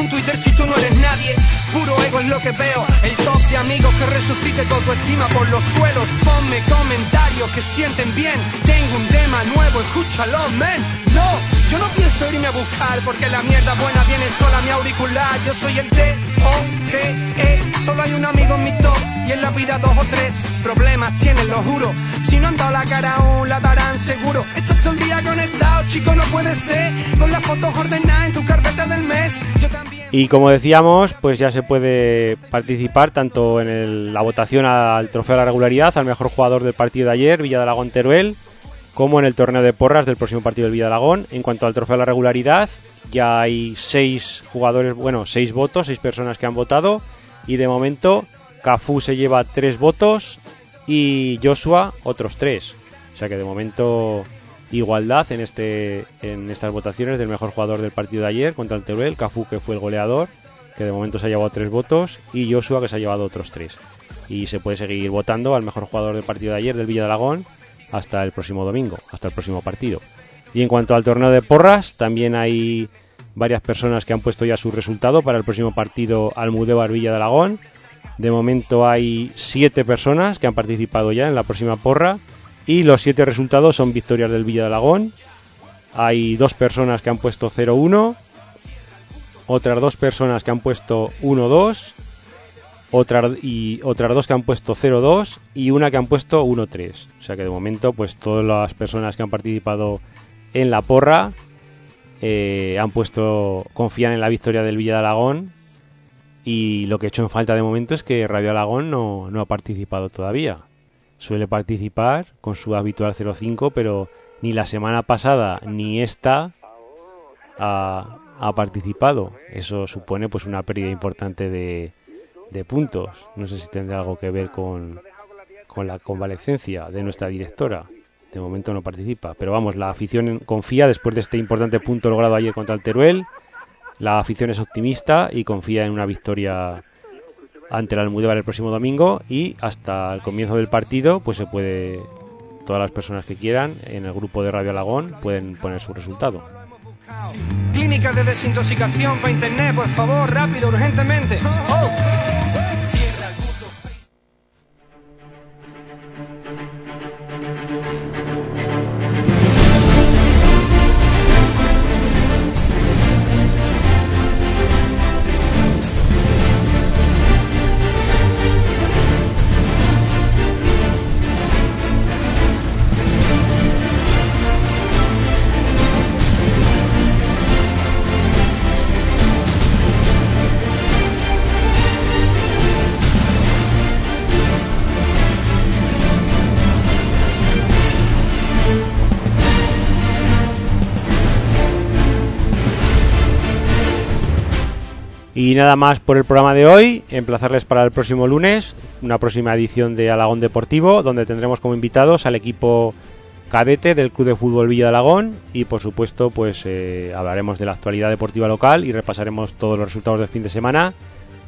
un Twitter si tú no eres nadie? Puro ego es lo que veo. El top de amigos que resucite tu autoestima por los suelos. Ponme comentarios que sienten bien. Tengo un tema nuevo, escúchalo, men. No, yo no pienso y como decíamos, pues ya se puede participar tanto en la votación al trofeo de la regularidad, al mejor jugador del partido de ayer, Villa de Alagón Teruel, como en el torneo de porras del próximo partido del Villa de Alagón. En cuanto al trofeo de la regularidad, ya hay seis jugadores, bueno, seis votos, seis personas que han votado. Y de momento, Cafú se lleva tres votos y Joshua otros tres. O sea que de momento igualdad en este en estas votaciones del mejor jugador del partido de ayer contra el Teruel, Cafú que fue el goleador, que de momento se ha llevado tres votos, y Joshua que se ha llevado otros tres. Y se puede seguir votando al mejor jugador del partido de ayer del Villa de Alagón hasta el próximo domingo, hasta el próximo partido. Y en cuanto al torneo de porras, también hay varias personas que han puesto ya su resultado para el próximo partido Almudévar Villa de Alagón. De momento hay siete personas que han participado ya en la próxima porra y los siete resultados son victorias del Villa de Alagón. Hay dos personas que han puesto 0-1, otras dos personas que han puesto 1-2, otras, y otras dos que han puesto 0-2 y una que han puesto 1-3. O sea que de momento, pues todas las personas que han participado en la porra eh, han puesto, confían en la victoria del Villa de Alagón y lo que he hecho en falta de momento es que Radio Alagón no, no ha participado todavía. Suele participar con su habitual 0-5, pero ni la semana pasada ni esta ha, ha participado. Eso supone pues una pérdida importante de, de puntos. No sé si tendrá algo que ver con, con la convalecencia de nuestra directora. De momento no participa. Pero vamos, la afición confía después de este importante punto logrado ayer contra el Teruel. La afición es optimista y confía en una victoria ante el Almudévar el próximo domingo y hasta el comienzo del partido pues se puede todas las personas que quieran en el grupo de Radio Alagón pueden poner su resultado. Clínica de desintoxicación para internet, por favor, rápido, urgentemente. Oh. Y nada más por el programa de hoy, emplazarles para el próximo lunes, una próxima edición de Alagón Deportivo, donde tendremos como invitados al equipo cadete del Club de Fútbol Villa de Alagón y por supuesto pues eh, hablaremos de la actualidad deportiva local y repasaremos todos los resultados del fin de semana.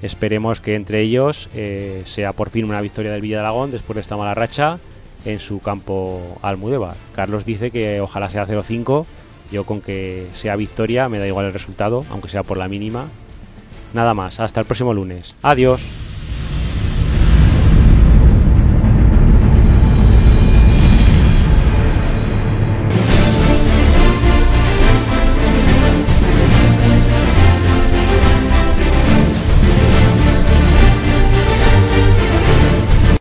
Esperemos que entre ellos eh, sea por fin una victoria del Villa de Alagón después de esta mala racha en su campo Almudévar. Carlos dice que ojalá sea 0-5, yo con que sea victoria me da igual el resultado, aunque sea por la mínima. Nada más, hasta el próximo lunes. Adiós.